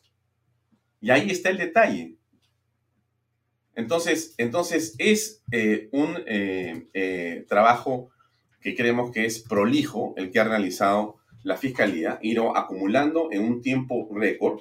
Speaker 3: Y ahí está el detalle. Entonces, entonces es eh, un eh, eh, trabajo que creemos que es prolijo el que ha realizado la Fiscalía, ir acumulando en un tiempo récord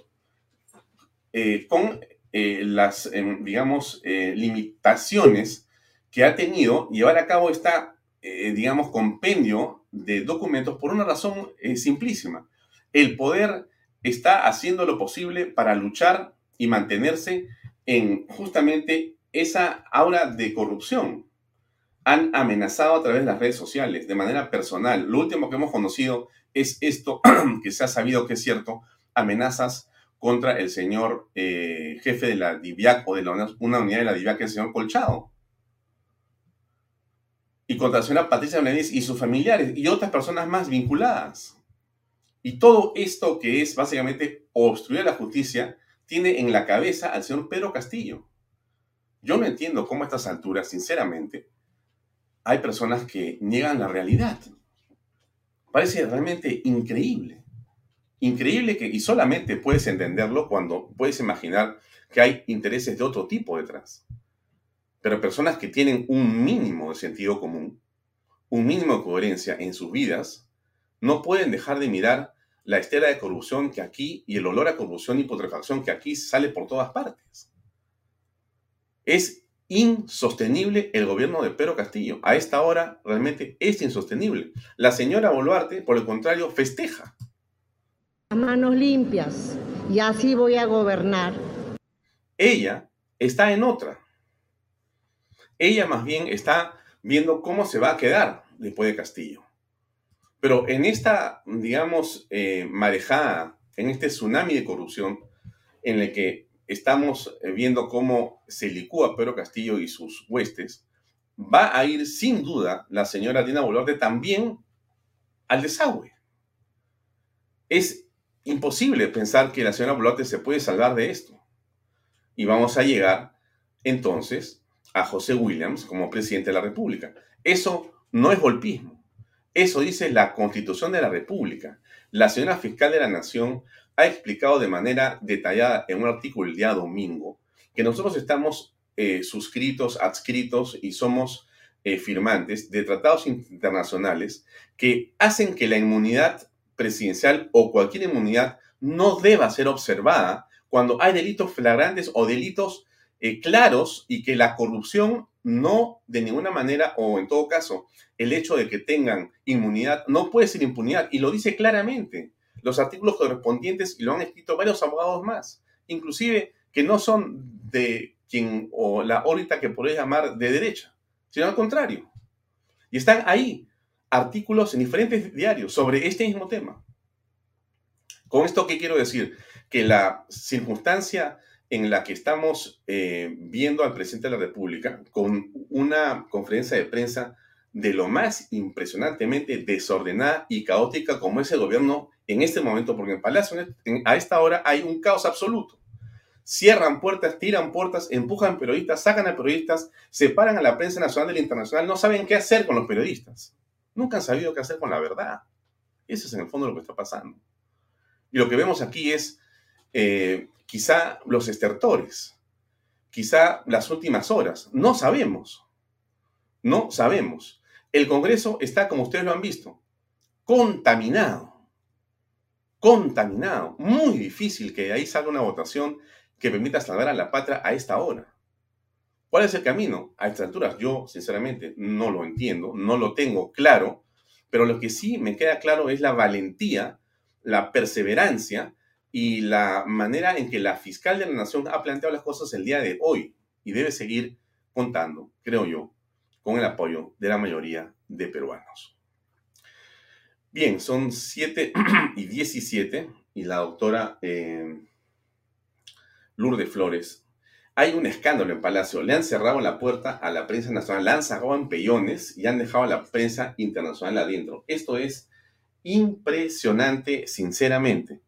Speaker 3: con las, em, digamos, limitaciones que ha tenido llevar a cabo esta, digamos, compendio de documentos por una razón simplísima. El poder está haciendo lo posible para luchar y mantenerse en justamente esa aura de corrupción. Han amenazado a través de las redes sociales de manera personal. Lo último que hemos conocido es esto, que se ha sabido que es cierto, amenazas contra el señor eh, jefe de la DIVIAC o de una unidad de la DIVIAC, el señor Colchado. Y contra la señora Patricia Benavides y sus familiares y otras personas más vinculadas. Y todo esto que es básicamente obstruir la justicia tiene en la cabeza al señor Pedro Castillo. Yo no entiendo cómo a estas alturas, sinceramente, hay personas que niegan la realidad. Parece realmente increíble. Increíble que, y solamente puedes entenderlo cuando puedes imaginar que hay intereses de otro tipo detrás. Pero personas que tienen un mínimo de sentido común, un mínimo de coherencia en sus vidas, no pueden dejar de mirar la estela de corrupción que aquí y el olor a corrupción y putrefacción que aquí sale por todas partes. Es insostenible el gobierno de Pedro Castillo. A esta hora realmente es insostenible. La señora Boluarte, por el contrario, festeja.
Speaker 8: Manos limpias y así voy a gobernar.
Speaker 3: Ella está en otra. Ella más bien está viendo cómo se va a quedar después de Castillo. Pero en esta, digamos, eh, marejada, en este tsunami de corrupción, en el que estamos eh, viendo cómo se licúa Pedro Castillo y sus huestes, va a ir sin duda la señora Dina Boluarte también al desagüe. Es imposible pensar que la señora Boluarte se puede salvar de esto. Y vamos a llegar entonces a José Williams como presidente de la República. Eso no es golpismo. Eso dice la Constitución de la República. La señora fiscal de la Nación ha explicado de manera detallada en un artículo el día domingo que nosotros estamos eh, suscritos, adscritos y somos eh, firmantes de tratados internacionales que hacen que la inmunidad presidencial o cualquier inmunidad no deba ser observada cuando hay delitos flagrantes o delitos eh, claros y que la corrupción no de ninguna manera, o en todo caso, el hecho de que tengan inmunidad no puede ser impunidad, y lo dice claramente. Los artículos correspondientes y lo han escrito varios abogados más, inclusive que no son de quien o la órbita que podés llamar de derecha, sino al contrario. Y están ahí artículos en diferentes diarios sobre este mismo tema. Con esto, ¿qué quiero decir? Que la circunstancia en la que estamos eh, viendo al presidente de la República con una conferencia de prensa de lo más impresionantemente desordenada y caótica como es el gobierno en este momento, porque en Palacio a esta hora hay un caos absoluto. Cierran puertas, tiran puertas, empujan periodistas, sacan a periodistas, separan a la prensa nacional del internacional, no saben qué hacer con los periodistas. Nunca han sabido qué hacer con la verdad. Eso es en el fondo lo que está pasando. Y lo que vemos aquí es eh, quizá los estertores, quizá las últimas horas. No sabemos. No sabemos. El Congreso está, como ustedes lo han visto, contaminado. Contaminado. Muy difícil que de ahí salga una votación que permita salvar a la patria a esta hora. ¿Cuál es el camino? A estas alturas yo, sinceramente, no lo entiendo, no lo tengo claro, pero lo que sí me queda claro es la valentía, la perseverancia y la manera en que la fiscal de la nación ha planteado las cosas el día de hoy y debe seguir contando, creo yo, con el apoyo de la mayoría de peruanos. Bien, son 7 y 17 y la doctora eh, Lourdes Flores. Hay un escándalo en Palacio. Le han cerrado la puerta a la prensa nacional, la han sacado en pellones y han dejado a la prensa internacional adentro. Esto es impresionante, sinceramente.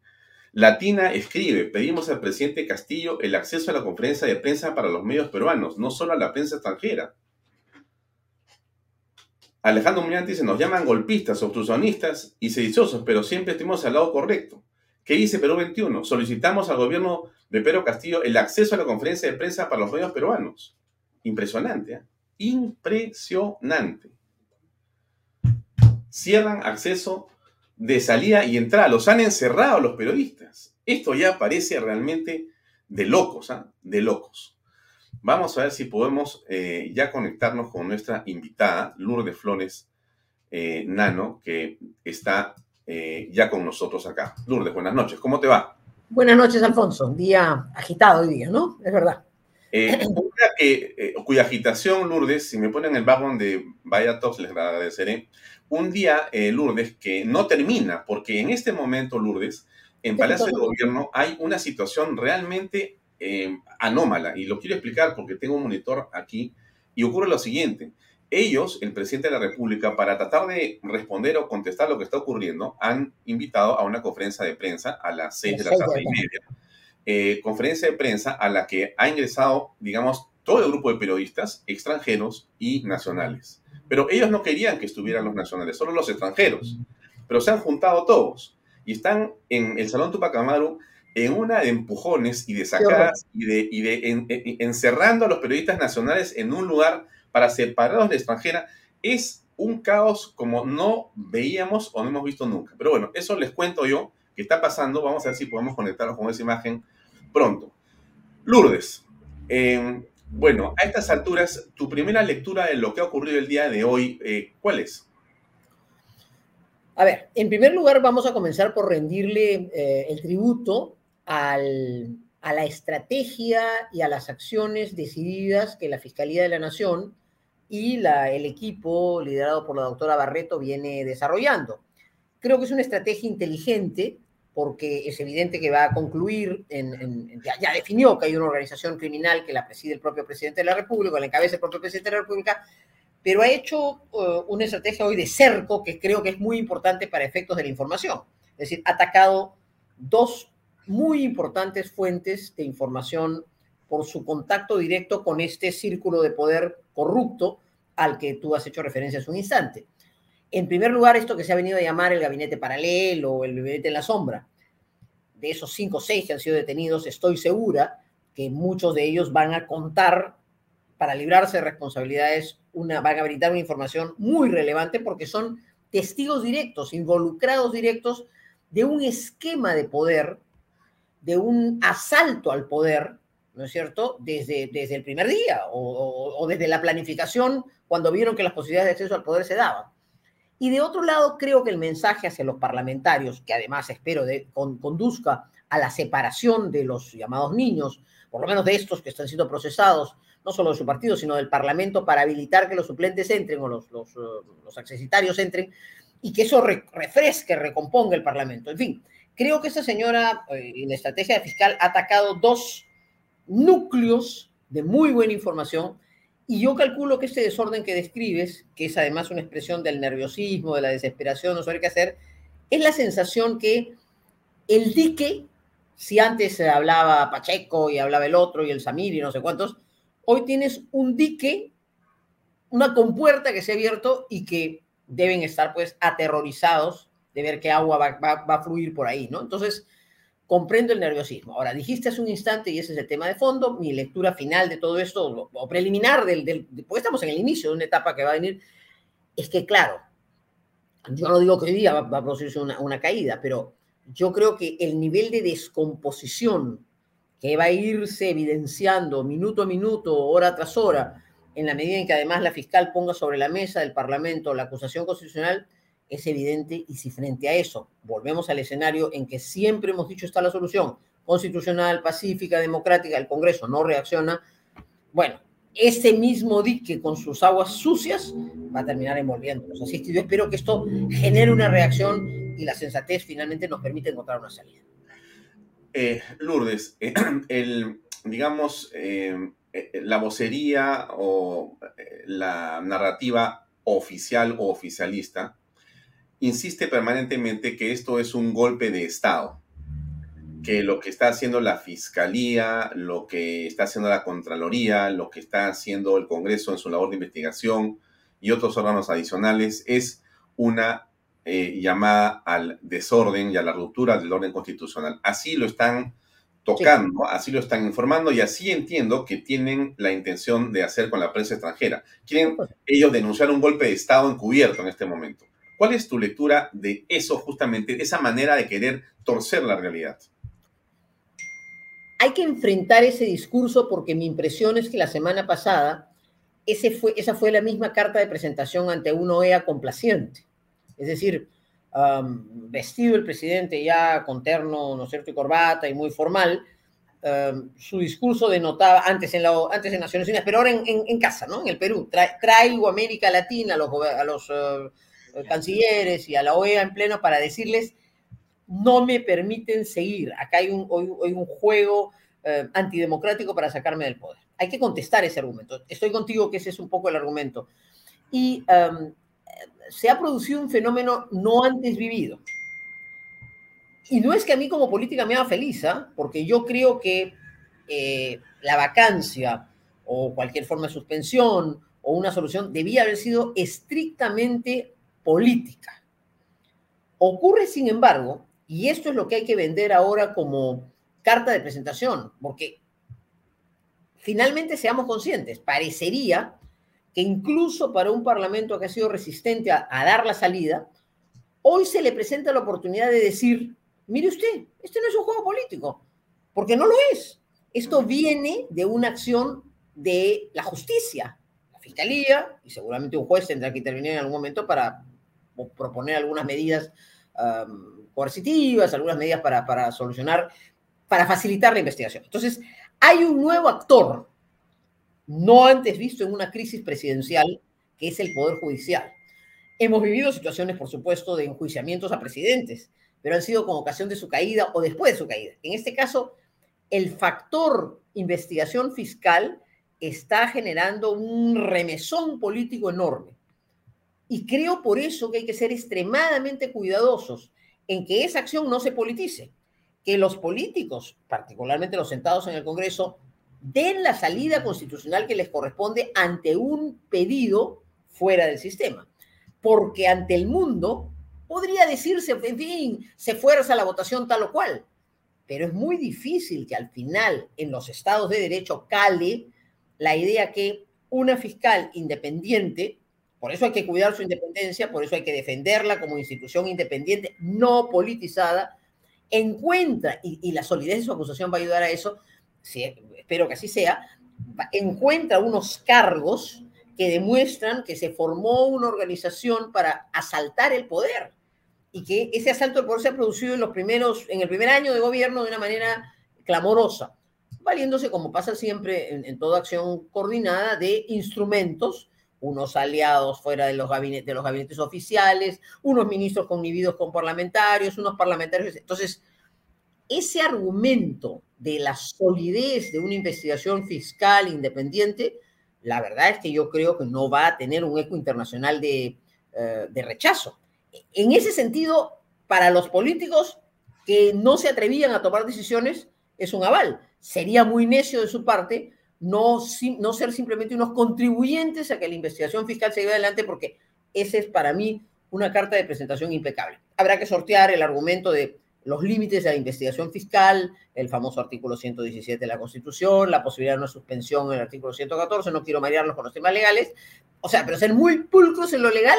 Speaker 3: Latina escribe, pedimos al presidente Castillo el acceso a la conferencia de prensa para los medios peruanos, no solo a la prensa extranjera. Alejandro Muñoz dice, nos llaman golpistas, obstruccionistas y sediciosos, pero siempre estuvimos al lado correcto. ¿Qué dice Perú 21? Solicitamos al gobierno de Pedro Castillo el acceso a la conferencia de prensa para los medios peruanos. Impresionante, ¿eh? Impresionante. Cierran acceso de salida y entrada. Los han encerrado los periodistas. Esto ya parece realmente de locos, ¿ah? De locos. Vamos a ver si podemos eh, ya conectarnos con nuestra invitada, Lourdes Flores eh, Nano, que está eh, ya con nosotros acá. Lourdes, buenas noches. ¿Cómo te va?
Speaker 9: Buenas noches, Alfonso. Un día agitado hoy día, ¿no? Es verdad.
Speaker 3: Eh, eh, cuya agitación, Lourdes, si me ponen el background de Vaya Talks, les agradeceré. Un día, eh, Lourdes, que no termina, porque en este momento, Lourdes, en Palacio de Gobierno hay una situación realmente anómala, y lo quiero explicar porque tengo un monitor aquí, y ocurre lo siguiente ellos, el presidente de la República, para tratar de responder o contestar lo que está ocurriendo, han invitado a una conferencia de prensa a las seis de la tarde y media. Eh, conferencia de prensa a la que ha ingresado, digamos, todo el grupo de periodistas extranjeros y nacionales. Pero ellos no querían que estuvieran los nacionales, solo los extranjeros. Pero se han juntado todos y están en el Salón Tupac Amaru en una de empujones y de sacadas y de, y de encerrando a los periodistas nacionales en un lugar para separarlos de extranjera es un caos como no veíamos o no hemos visto nunca. Pero bueno, eso les cuento yo que está pasando. Vamos a ver si podemos conectarnos con esa imagen pronto. Lourdes, em, bueno, a estas alturas, tu primera lectura de lo que ha ocurrido el día de hoy, eh, ¿cuál es?
Speaker 9: A ver, en primer lugar vamos a comenzar por rendirle eh, el tributo a la estrategia y a las acciones decididas que la Fiscalía de la Nación y el equipo liderado por la doctora Barreto viene desarrollando. Creo que es una estrategia inteligente porque es evidente que va a concluir, ya, definió que hay una organización criminal que la preside el propio presidente de la República, la encabeza el propio presidente de la República, pero ha hecho uh, una estrategia hoy de cerco que creo que es muy importante para efectos de la información. Es decir, ha atacado dos muy importantes fuentes de información por su contacto directo con este círculo de poder corrupto al que tú has hecho referencia hace un instante. En primer lugar, esto que se ha venido a llamar el gabinete paralelo o el gabinete en la sombra. De esos cinco o seis que han sido detenidos, estoy segura que muchos de ellos van a contar para librarse de responsabilidades, una, van a brindar una información muy relevante porque son testigos directos, involucrados directos de un esquema de poder, de un asalto al poder ¿no es cierto?, desde, desde el primer día o, desde la planificación cuando vieron que las posibilidades de acceso al poder se daban. Y de otro lado, creo que el mensaje hacia los parlamentarios, que además espero de, conduzca a la separación de los llamados niños, por lo menos de estos que están siendo procesados, no solo de su partido, sino del Parlamento, para habilitar que los suplentes entren o los, los, los accesitarios entren, y que eso refresque, recomponga el Parlamento. En fin, creo que esta señora, eh, en la estrategia fiscal, ha atacado dos núcleos de muy buena información Y yo calculo que este desorden que describes, que es además una expresión del nerviosismo, de la desesperación, no saber qué hacer, es la sensación que el dique, si antes hablaba Pacheco y hablaba el otro y el Samir y no sé cuántos, hoy tienes un dique, una compuerta que se ha abierto y que deben estar pues aterrorizados de ver qué agua va, va a fluir por ahí, ¿no? Entonces, comprendo el nerviosismo. Ahora, dijiste hace un instante, y ese es el tema de fondo, mi lectura final de todo esto, o preliminar, del, del, estamos en el inicio de una etapa que va a venir, es que, claro, yo no digo que hoy día va, va a producirse una, una, caída, pero yo creo que el nivel de descomposición que va a irse evidenciando minuto a minuto, hora tras hora, en la medida en que además la fiscal ponga sobre la mesa del Parlamento la acusación constitucional, es evidente y si frente a eso volvemos al escenario en que siempre hemos dicho está la solución constitucional, pacífica, democrática, el Congreso no reacciona, bueno, ese mismo dique con sus aguas sucias va a terminar envolviéndonos. Así que yo espero que esto genere una reacción y la sensatez finalmente nos permite encontrar una salida.
Speaker 3: Eh, Lourdes, eh, digamos, eh, la vocería o la narrativa oficial o oficialista insiste permanentemente que esto es un golpe de Estado, que lo que está haciendo la Fiscalía, lo que está haciendo la Contraloría, lo que está haciendo el Congreso en su labor de investigación y otros órganos adicionales es una eh, llamada al desorden y a la ruptura del orden constitucional. Así lo están tocando, sí. así lo están informando y así entiendo que tienen la intención de hacer con la prensa extranjera. Quieren ellos denunciar un golpe de Estado encubierto en este momento. ¿Cuál es tu lectura de eso justamente, de esa manera de querer torcer la realidad?
Speaker 9: Hay que enfrentar ese discurso porque mi impresión es que la semana pasada esa fue la misma carta de presentación ante una OEA complaciente. Es decir, vestido el presidente ya con terno, ¿no es cierto?, y corbata y muy formal, su discurso denotaba, antes en, la, Naciones Unidas, pero ahora en, casa, ¿no?, en el Perú, tra, traigo América Latina a los, a los uh, cancilleres y a la OEA en pleno para decirles, no me permiten seguir. Acá hay un, juego eh, antidemocrático para sacarme del poder. Hay que contestar ese argumento. Estoy contigo que ese es un poco el argumento. Y um, se ha producido un fenómeno no antes vivido. Y no es que a mí como política me haga feliz, ¿eh? porque yo creo que eh, la vacancia o cualquier forma de suspensión o una solución debía haber sido estrictamente política. Ocurre, sin embargo, y esto es lo que hay que vender ahora como carta de presentación, porque finalmente seamos conscientes, parecería que incluso para un parlamento que ha sido resistente a, dar la salida, hoy se le presenta la oportunidad de decir, mire usted, este no es un juego político, porque no lo es. Esto viene de una acción de la justicia, la fiscalía, y seguramente un juez tendrá que intervenir en algún momento para proponer algunas medidas coercitivas, algunas medidas para, para solucionar, para facilitar la investigación. Entonces, hay un nuevo actor, no antes visto en una crisis presidencial, que es el Poder Judicial. Hemos vivido situaciones, por supuesto, de enjuiciamientos a presidentes, pero han sido con ocasión de su caída o después de su caída. En este caso, el factor investigación fiscal está generando un remesón político enorme. Y creo por eso que hay que ser extremadamente cuidadosos en que esa acción no se politice, que los políticos, particularmente los sentados en el Congreso, den la salida constitucional que les corresponde ante un pedido fuera del sistema. Porque ante el mundo podría decirse, en fin, se fuerza la votación tal o cual, pero es muy difícil que al final en los estados de derecho cale la idea que una fiscal independiente por eso hay que cuidar su independencia, por eso hay que defenderla como institución independiente, no politizada. Encuentra, y, y la solidez de su acusación va a ayudar a eso, sí, espero que así sea, encuentra unos cargos que demuestran que se formó una organización para asaltar el poder y que ese asalto al poder se ha producido en los primeros, en el primer año de gobierno de una manera clamorosa, valiéndose, como pasa siempre en, en toda acción coordinada, de instrumentos unos aliados fuera de los, gabinetes, de los gabinetes oficiales, unos ministros convividos con parlamentarios, unos parlamentarios. Entonces, ese argumento de la solidez de una investigación fiscal independiente la verdad es que yo creo que no va a tener un eco internacional de, eh, de rechazo. En ese sentido, para los políticos que no se atrevían a tomar decisiones, es un aval. Sería muy necio de su parte no, ser simplemente unos contribuyentes a que la investigación fiscal se lleve adelante, porque ese es para mí una carta de presentación impecable. Habrá que sortear el argumento de los límites de la investigación fiscal, el famoso artículo 117 de la Constitución, la posibilidad de una suspensión en el artículo 114, no quiero marearlos con los temas legales, o sea, pero ser muy pulcros en lo legal,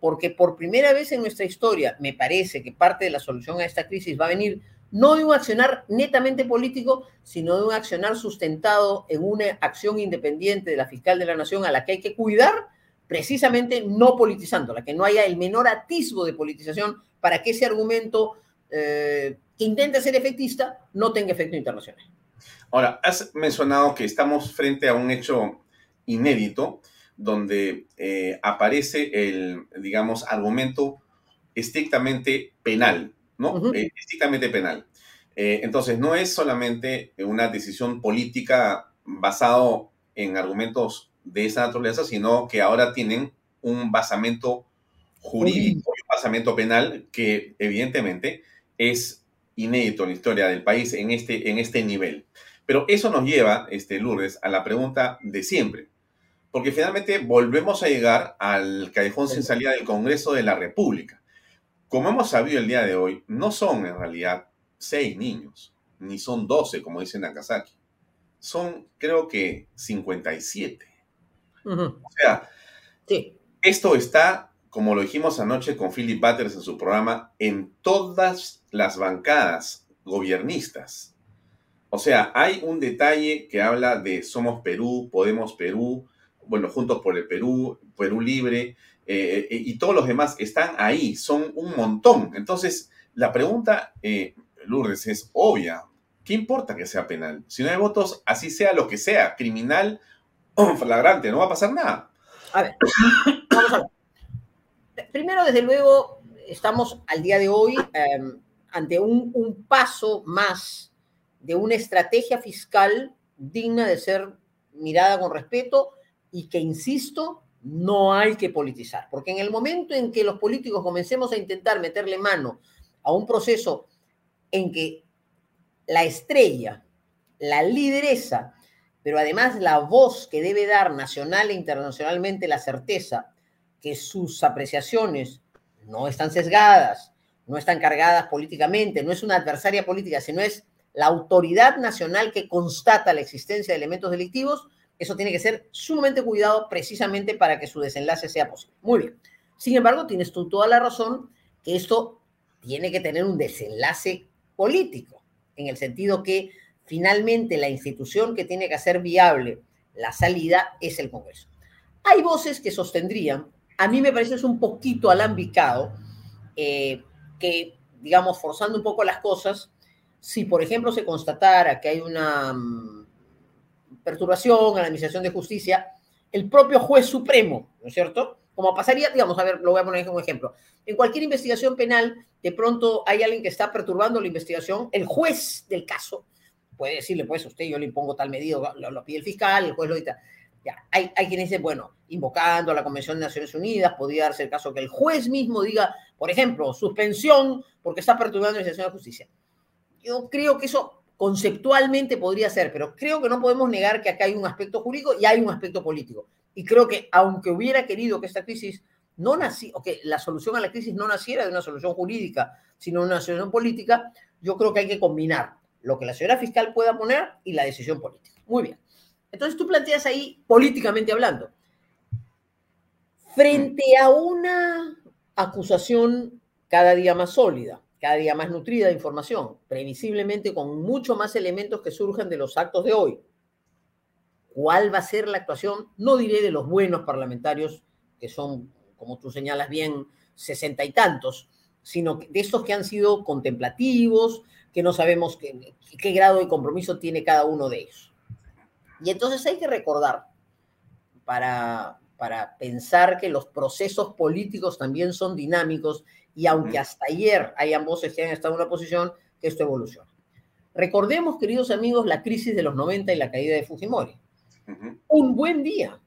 Speaker 9: porque por primera vez en nuestra historia me parece que parte de la solución a esta crisis va a venir no de un accionar netamente político, sino de un accionar sustentado en una acción independiente de la fiscal de la nación a la que hay que cuidar, precisamente no politizándola, que no haya el menor atisbo de politización para que ese argumento eh, que intenta ser efectista no tenga efecto internacional.
Speaker 3: Ahora, has mencionado que estamos frente a un hecho inédito donde eh, aparece el, digamos, argumento estrictamente penal, ¿no? Eh, estrictamente penal. entonces, no es solamente una decisión política basado en argumentos de esa naturaleza, sino que ahora tienen un basamento jurídico, un basamento penal que evidentemente es inédito en la historia del país en este, en este nivel. Pero eso nos lleva, este, Lourdes, a la pregunta de siempre. Porque finalmente volvemos a llegar al callejón sin salida del Congreso de la República. Como hemos sabido el día de hoy, no son en realidad seis niños, ni son doce, como dice Nakazaki. Son, creo que, 57. O sea, esto está como lo dijimos anoche con Philip Butters en su programa, en todas las bancadas gobiernistas. O sea, hay un detalle que habla de Somos Perú, Podemos Perú, bueno, Juntos por el Perú, Perú Libre, eh, y todos los demás están ahí, son un montón. Entonces, la pregunta, eh, Lourdes, es obvia. ¿Qué importa que sea penal? Si no hay votos, así sea lo que sea, criminal o flagrante, no va a pasar nada.
Speaker 9: A ver, vamos a ver primero, desde luego, estamos al día de hoy em, ante un, paso más de una estrategia fiscal digna de ser mirada con respeto y que, insisto, no hay que politizar. Porque en el momento en que los políticos comencemos a intentar meterle mano a un proceso en que la estrella, la lideresa, pero además la voz que debe dar nacional e internacionalmente la certeza que sus apreciaciones no están sesgadas, no están cargadas políticamente, no es una adversaria política, sino es la autoridad nacional que constata la existencia de elementos delictivos, eso tiene que ser sumamente cuidado precisamente para que su desenlace sea posible. Muy bien. Sin embargo, tienes tú toda la razón que esto tiene que tener un desenlace político, en el sentido que finalmente la institución que tiene que hacer viable la salida es el Congreso. Hay voces que sostendrían a mí me parece es un poquito alambicado eh, que, digamos, forzando un poco las cosas, si por ejemplo se constatara que hay una mm, perturbación en la Administración de Justicia, el propio juez supremo, ¿no es cierto? Como pasaría, digamos, a ver, lo voy a poner como ejemplo. En cualquier investigación penal, de pronto hay alguien que está perturbando la investigación, el juez del caso puede decirle, pues, usted yo le impongo tal medida, lo, lo pide el fiscal, el juez lo dicta hay, hay quienes dicen, bueno, invocando a la Convención de Naciones Unidas, podría darse el caso que el juez mismo diga, por ejemplo, suspensión porque está perturbando la institución de justicia. Yo creo que eso conceptualmente podría ser, pero creo que no podemos negar que acá hay un aspecto jurídico y hay un aspecto político. Y creo que aunque hubiera querido que esta crisis no naciera, o que la solución a la crisis no naciera de una solución jurídica, sino de una solución política, yo creo que hay que combinar lo que la señora fiscal pueda poner y la decisión política. Muy bien. Entonces tú planteas ahí, políticamente hablando, frente a una acusación cada día más sólida, cada día más nutrida de información, previsiblemente con mucho más elementos que surgen de los actos de hoy. ¿Cuál va a ser la actuación? No diré de los buenos parlamentarios, que son, como tú señalas bien, sesenta y tantos, sino de estos que han sido contemplativos, que no sabemos qué, qué grado de compromiso tiene cada uno de ellos. Y entonces hay que recordar, para, para pensar que los procesos políticos también son dinámicos y aunque hasta ayer hayan voces que han estado en una posición, que esto evoluciona. Recordemos, queridos amigos, la crisis de los 90 y la caída de Fujimori. un buen día.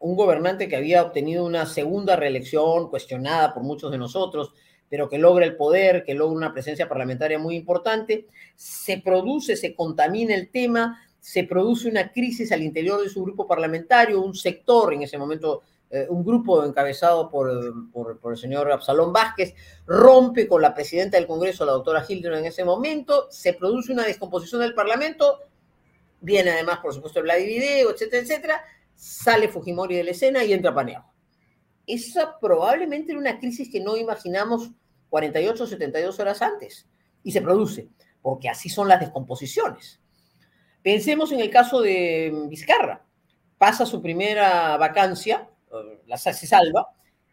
Speaker 9: Un gobernante que había obtenido una segunda reelección cuestionada por muchos de nosotros, pero que logra el poder, que logra una presencia parlamentaria muy importante, se produce, se contamina el tema, se produce una crisis al interior de su grupo parlamentario, un sector en ese momento eh, un grupo encabezado por, el señor Absalón Vázquez, rompe con la presidenta del Congreso, la doctora Hildebrand, en ese momento, se produce una descomposición del Parlamento, viene además, por supuesto, el Video, etcétera, etcétera, sale Fujimori de la escena y entra Paneago. Esa probablemente era una crisis que no imaginamos 48 o 72 horas antes, y se produce, porque así son las descomposiciones. Pensemos en el caso de Vizcarra. Pasa su primera vacancia, la, se salva,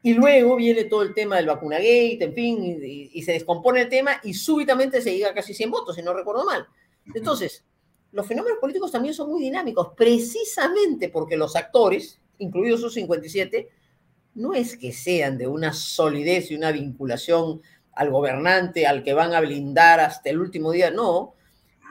Speaker 9: y luego viene todo el tema del vacunagate, en fin, y, se descompone el tema y súbitamente se llega a casi 100 votos, si no recuerdo mal. Entonces, los fenómenos políticos también son muy dinámicos, precisamente porque los actores, incluidos sus 57, no es que sean de una solidez y una vinculación al gobernante, al que van a blindar hasta el último día, no.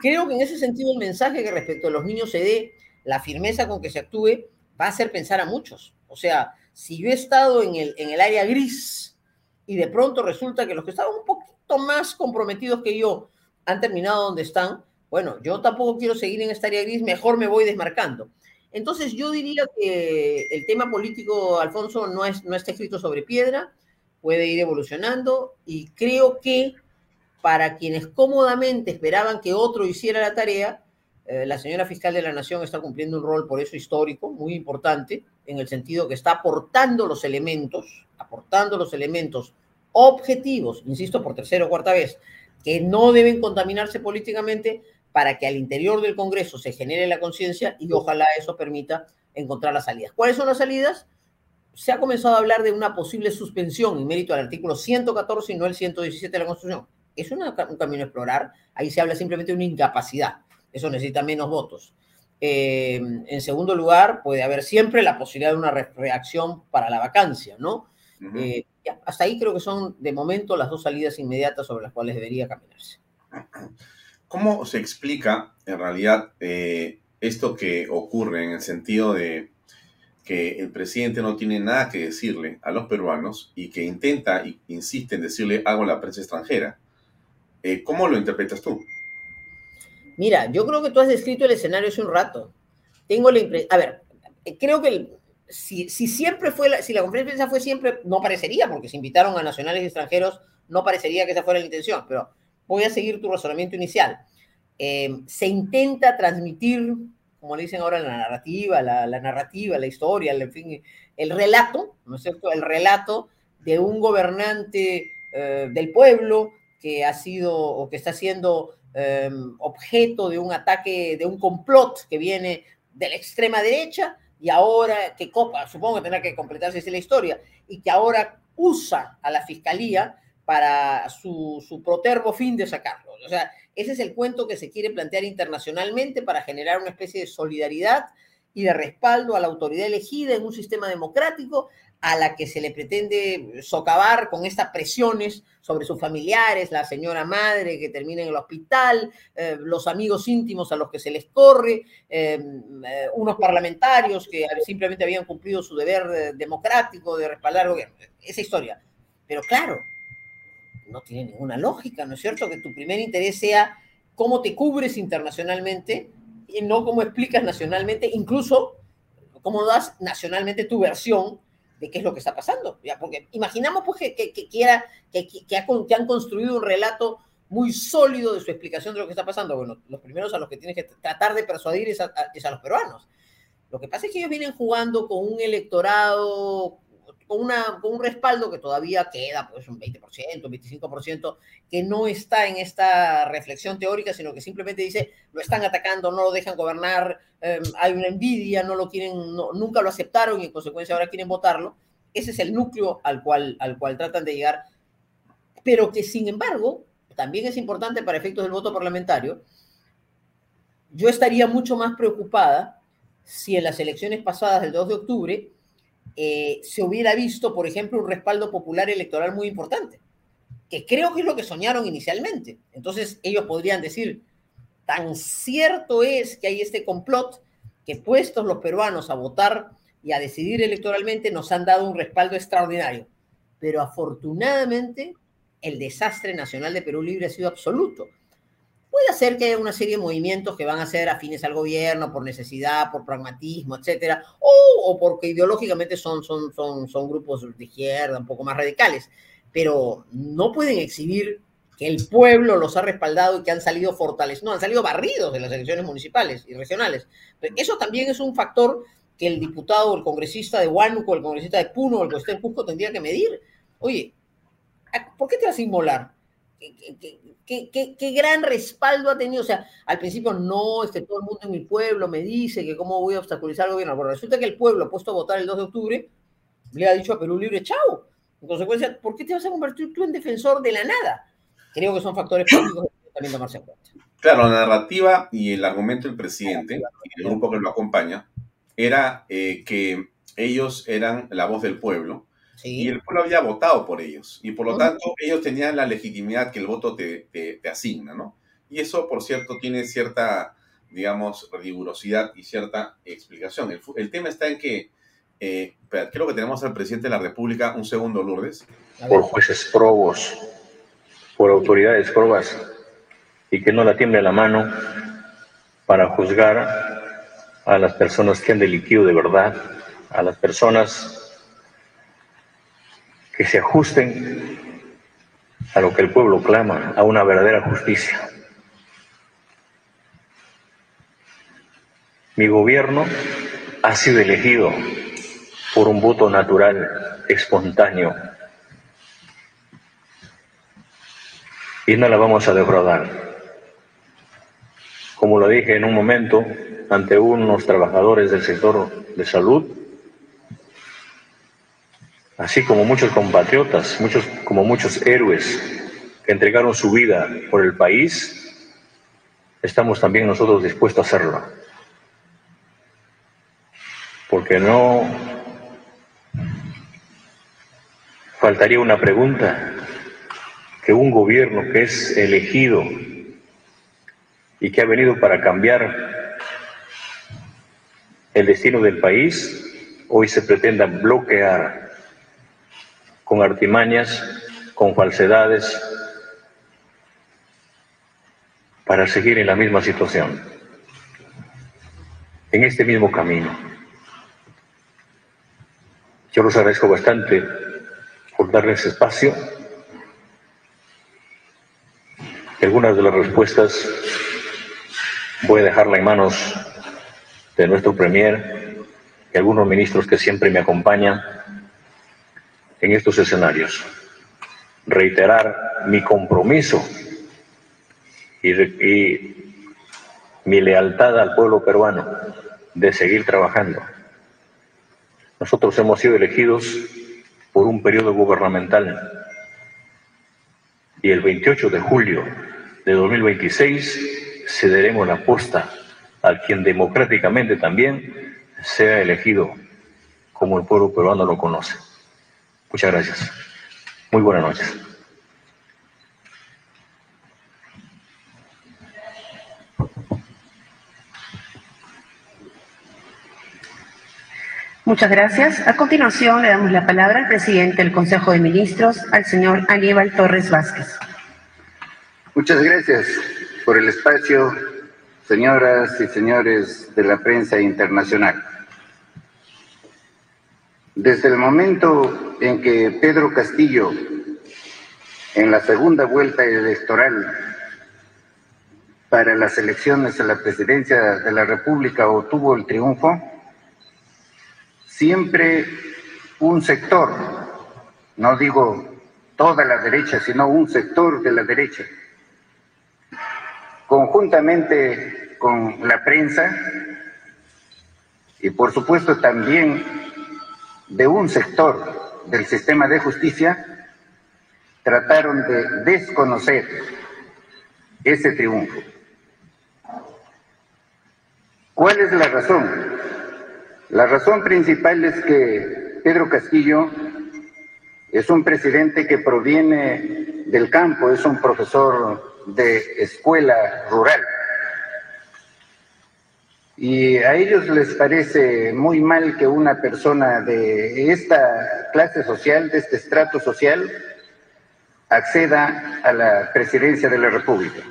Speaker 9: Creo que en ese sentido el mensaje que respecto a los niños se dé, la firmeza con que se actúe, va a hacer pensar a muchos. O sea, si yo he estado en el, área gris y de pronto resulta que los que estaban un poquito más comprometidos que yo han terminado donde están, bueno, yo tampoco quiero seguir en esta área gris, mejor me voy desmarcando. Entonces yo diría que el tema político, Alfonso, no está escrito sobre piedra, puede ir evolucionando y creo que para quienes cómodamente esperaban que otro hiciera la tarea, eh, la señora fiscal de la Nación está cumpliendo un rol por eso histórico, muy importante, en el sentido que está aportando los elementos, aportando los elementos objetivos, insisto por tercera o cuarta vez, que no deben contaminarse políticamente para que al interior del Congreso se genere la conciencia y ojalá eso permita encontrar las salidas. ¿Cuáles son las salidas? Se ha comenzado a hablar de una posible suspensión en mérito al artículo 114 y no el 117 de la Constitución. Es un camino a explorar. Ahí se habla simplemente de una incapacidad eso necesita menos votos. Eh, en segundo lugar, puede haber siempre la posibilidad de una reacción para la vacancia, ¿no? Eh, hasta ahí creo que son, de momento, las dos salidas inmediatas sobre las cuales debería caminarse.
Speaker 3: ¿Cómo se explica, en realidad, eh, esto que ocurre en el sentido de que el presidente no tiene nada que decirle a los peruanos y que intenta e insiste en decirle algo a la prensa extranjera? ¿Cómo lo interpretas tú?
Speaker 9: Mira, yo creo que tú has descrito el escenario hace un rato. Tengo la impresión, a ver, creo que si, siempre fue, la, si la conferencia fue siempre, no parecería, porque se invitaron a nacionales y extranjeros, no parecería que esa fuera la intención, pero voy a seguir tu razonamiento inicial. Eh, se intenta transmitir, como le dicen ahora, la narrativa, la, narrativa, la historia, en fin, el relato, ¿no es cierto? El relato de un gobernante eh, del pueblo que ha sido o que está siendo Em, objeto de un ataque, de un complot que viene de la extrema derecha y ahora que copa, supongo que tendrá que completarse así la historia, y que ahora usa a la fiscalía para su, su protervo fin de sacarlo. O sea, ese es el cuento que se quiere plantear internacionalmente para generar una especie de solidaridad y de respaldo a la autoridad elegida en un sistema democrático a la que se le pretende socavar con estas presiones sobre sus familiares, la señora madre que termina en el hospital, eh, los amigos íntimos a los que se les corre, em, eh, unos parlamentarios que simplemente habían cumplido su deber eh, democrático de respaldar al gobierno. Esa historia. Pero claro, no tiene ninguna lógica, ¿no es cierto? Que tu primer interés sea cómo te cubres internacionalmente y no cómo explicas nacionalmente, incluso cómo das nacionalmente tu versión de qué es lo que está pasando. ¿ya? Porque imaginamos pues, que, que, quiera, que, que, han construido un relato muy sólido de su explicación de lo que está pasando. Bueno, los primeros a los que tienes que tratar de persuadir es a, es a los peruanos. Lo que pasa es que ellos vienen jugando con un electorado con, una, un respaldo que todavía queda, pues un 20%, 25%, que no está en esta reflexión teórica, sino que simplemente dice, lo están atacando, no lo dejan gobernar, em, hay una envidia, no lo quieren, nunca lo aceptaron y en consecuencia ahora quieren votarlo. Ese es el núcleo al cual, al cual tratan de llegar, pero que sin embargo, también es importante para efectos del voto parlamentario, yo estaría mucho más preocupada si en las elecciones pasadas del 2 de octubre eh, se hubiera visto, por ejemplo, un respaldo popular electoral muy importante, que creo que es lo que soñaron inicialmente. Entonces ellos podrían decir, tan cierto es que hay este complot que puestos los peruanos a votar y a decidir electoralmente nos han dado un respaldo extraordinario. Pero afortunadamente el desastre nacional de Perú Libre ha sido absoluto. Puede ser que haya una serie de movimientos que van a ser afines al gobierno por necesidad, por pragmatismo, etcétera, o, o porque ideológicamente son, son, son, son grupos de izquierda un poco más radicales, pero no pueden exhibir que el pueblo los ha respaldado y que han salido fortalecidos, no, han salido barridos de las elecciones municipales y regionales. Eso también es un factor que el diputado el congresista de Huánuco, el congresista de Puno el congresista de Cusco tendría que medir. Oye, ¿por qué te vas a inmolar? ¿Qué, gran respaldo ha tenido. O sea, al principio no, este, todo el mundo en mi pueblo me dice que cómo voy a obstaculizar al gobierno. Pero resulta que el pueblo, puesto a votar el 2 de octubre, le ha dicho a Perú Libre, chao. En consecuencia, ¿por qué te vas a convertir tú en defensor de la nada? Creo que son factores políticos que también tomarse en cuenta.
Speaker 3: Claro, la narrativa y el argumento del presidente y el grupo que lo acompaña era eh, que ellos eran la voz del pueblo y el pueblo había votado por ellos. Y por lo tanto, ellos tenían la legitimidad que el voto te, te, asigna, ¿no? Y eso, por cierto, tiene cierta, digamos, rigurosidad y cierta explicación. El, tema está en que, eh, creo que tenemos al presidente de la República, un segundo, Lourdes.
Speaker 10: Por jueces probos, por autoridades probas, y que no la tiemble la mano para juzgar a las personas que han delinquido de verdad, a las personas que se ajusten a lo que el pueblo clama, a una verdadera justicia. Mi gobierno ha sido elegido por un voto natural, espontáneo, y no la vamos a defraudar. Como lo dije en un momento ante unos trabajadores del sector de salud, así como muchos compatriotas, muchos, como muchos héroes que entregaron su vida por el país, estamos también nosotros dispuestos a hacerlo. Porque no faltaría una pregunta, que un gobierno que es elegido y que ha venido para cambiar el destino del país, hoy se pretenda bloquear con artimañas, con falsedades, para seguir en la misma situación, en este mismo camino. Yo los agradezco bastante por darles espacio. Algunas de las respuestas voy a dejarla en manos de nuestro Premier y algunos ministros que siempre me acompañan en estos escenarios. Reiterar mi compromiso y, mi lealtad al pueblo peruano de seguir trabajando. Nosotros hemos sido elegidos por un periodo gubernamental y el 28 de julio de 2026 cederemos la posta a quien democráticamente también sea elegido como el pueblo peruano lo conoce. Muchas gracias. Muy buenas noches.
Speaker 11: Muchas gracias. A continuación le damos la palabra al presidente del Consejo de Ministros, al señor Aníbal Torres Vázquez.
Speaker 12: Muchas gracias por el espacio, señoras y señores de la prensa internacional. Desde el momento en que Pedro Castillo, en la segunda vuelta electoral para las elecciones a la presidencia de la República obtuvo el triunfo, siempre un sector, no digo toda la derecha, sino un sector de la derecha, conjuntamente con la prensa y por supuesto también de un sector del sistema de justicia trataron de desconocer ese triunfo. ¿Cuál es la razón? La razón principal es que Pedro Castillo es un presidente que proviene del campo, es un profesor de escuela rural Y a ellos les parece muy mal que una persona de esta clase social, de este estrato social, acceda a la presidencia de la República.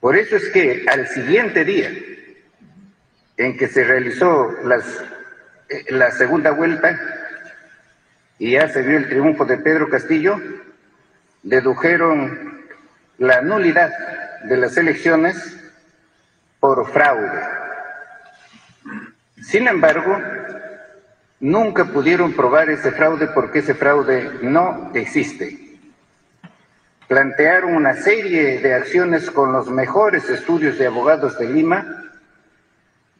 Speaker 12: Por eso es que al siguiente día en que se realizó las, eh, la segunda vuelta y ya se vio el triunfo de Pedro Castillo, dedujeron la nulidad de las elecciones por fraude. Sin embargo, nunca pudieron probar ese fraude porque ese fraude no existe. Plantearon una serie de acciones con los mejores estudios de abogados de Lima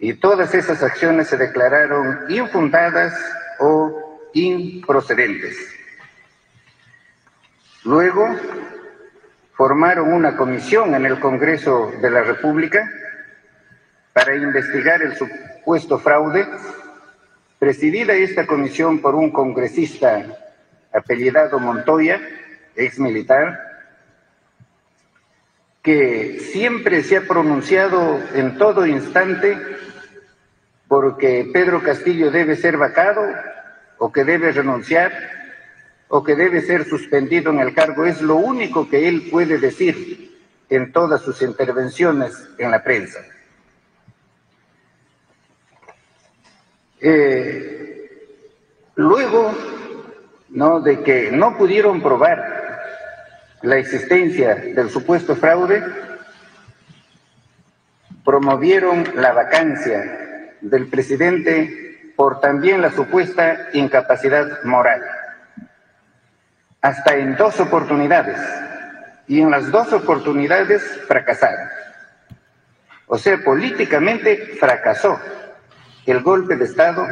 Speaker 12: y todas esas acciones se declararon infundadas o improcedentes. Luego formaron una comisión en el Congreso de la República para investigar el supuesto fraude, presidida esta comisión por un congresista apellidado Montoya, ex militar, que siempre se ha pronunciado en todo instante porque Pedro Castillo debe ser vacado o que debe renunciar o que debe ser suspendido en el cargo. Es lo único que él puede decir en todas sus intervenciones en la prensa. Eh, luego, ¿no? De que no pudieron probar la existencia del supuesto fraude, promovieron la vacancia del presidente por también la supuesta incapacidad moral. Hasta en dos oportunidades. Y en las dos oportunidades fracasaron. O sea, políticamente fracasó el golpe de Estado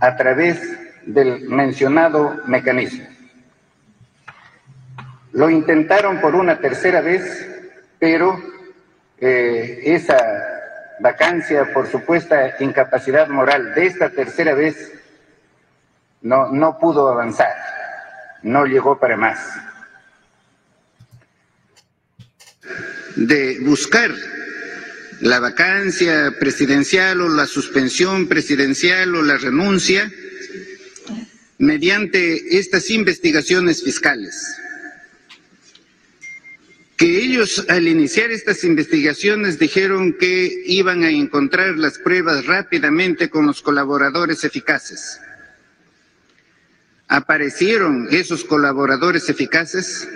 Speaker 12: a través del mencionado mecanismo. Lo intentaron por una tercera vez, pero eh, esa vacancia por supuesta incapacidad moral de esta tercera vez no, no pudo avanzar, no llegó para más. De buscar la vacancia presidencial o la suspensión presidencial o la renuncia mediante estas investigaciones fiscales. Que ellos al iniciar estas investigaciones dijeron que iban a encontrar las pruebas rápidamente con los colaboradores eficaces. Aparecieron esos colaboradores eficaces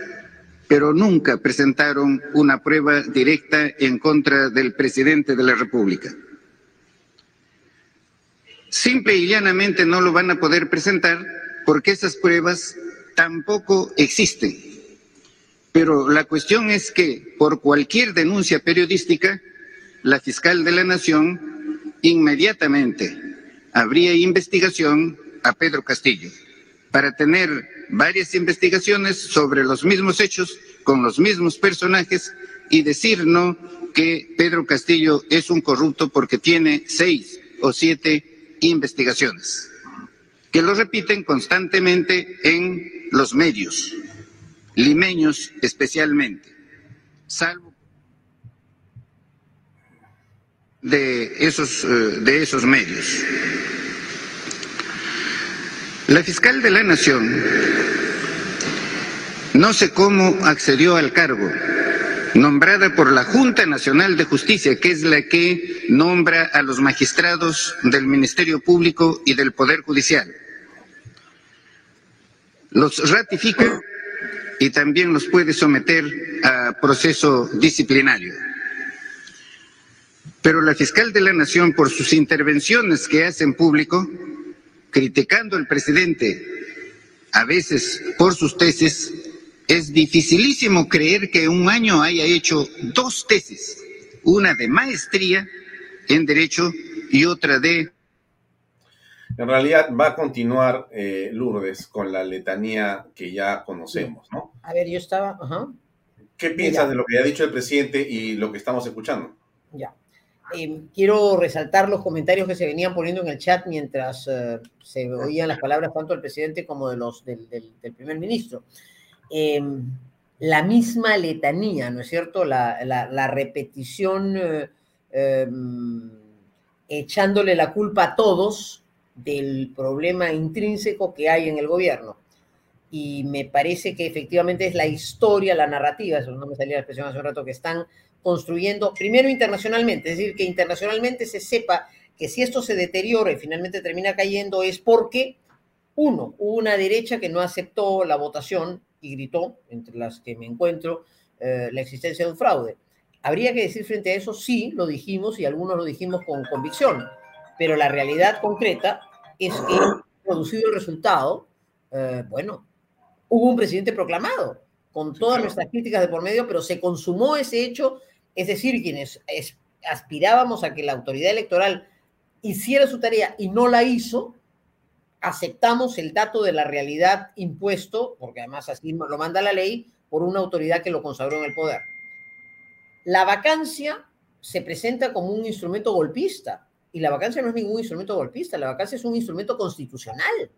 Speaker 12: pero nunca presentaron una prueba directa en contra del presidente de la República. Simple y llanamente no lo van a poder presentar porque esas pruebas tampoco existen. Pero la cuestión es que por cualquier denuncia periodística, la fiscal de la Nación inmediatamente habría investigación a Pedro Castillo para tener varias investigaciones sobre los mismos hechos, con los mismos personajes, y decirnos que Pedro Castillo es un corrupto porque tiene seis o siete investigaciones, que lo repiten constantemente en los medios, limeños especialmente, salvo de esos, eh, de esos medios. La fiscal de la Nación no sé cómo accedió al cargo, nombrada por la Junta Nacional de Justicia, que es la que nombra a los magistrados del Ministerio Público y del Poder Judicial. Los ratifica y también los puede someter a proceso disciplinario. Pero la fiscal de la Nación, por sus intervenciones que hace en público, criticando al presidente, a veces por sus tesis, es dificilísimo creer que un año haya hecho dos tesis, una de maestría en Derecho y otra de...
Speaker 3: En realidad va a continuar eh, Lourdes con la letanía que ya conocemos, ¿no?
Speaker 9: A ver, yo estaba... Ajá.
Speaker 3: ¿Qué piensas de lo que ha dicho el presidente y lo que estamos escuchando?
Speaker 9: Ya. Eh, quiero resaltar los comentarios que se venían poniendo en el chat mientras eh, se oían las palabras tanto del presidente como de los, del, primer ministro. Eh, la misma letanía, ¿no es cierto? La, repetición em, echándole la culpa a todos del problema intrínseco que hay en el gobierno. Y me parece que efectivamente es la historia, la narrativa, eso no me salía la expresión hace un rato, que están construyendo, primero internacionalmente, es decir, que internacionalmente se sepa que si esto se deteriora y finalmente termina cayendo es porque, uno, hubo una derecha que no aceptó la votación y gritó, entre las que me encuentro, eh, la existencia de un fraude. Habría que decir frente a eso, sí, lo dijimos y algunos lo dijimos con convicción, pero la realidad concreta es que producido el resultado, eh, bueno, hubo un presidente proclamado, con todas nuestras críticas de por medio, pero se consumó ese hecho, es decir, quienes aspirábamos a que la autoridad electoral hiciera su tarea y no la hizo, aceptamos el dato de la realidad impuesto, porque además así lo manda la ley, por una autoridad que lo consagró en el poder. La vacancia se presenta como un instrumento golpista y la vacancia no es ningún instrumento golpista, la vacancia es un instrumento constitucional.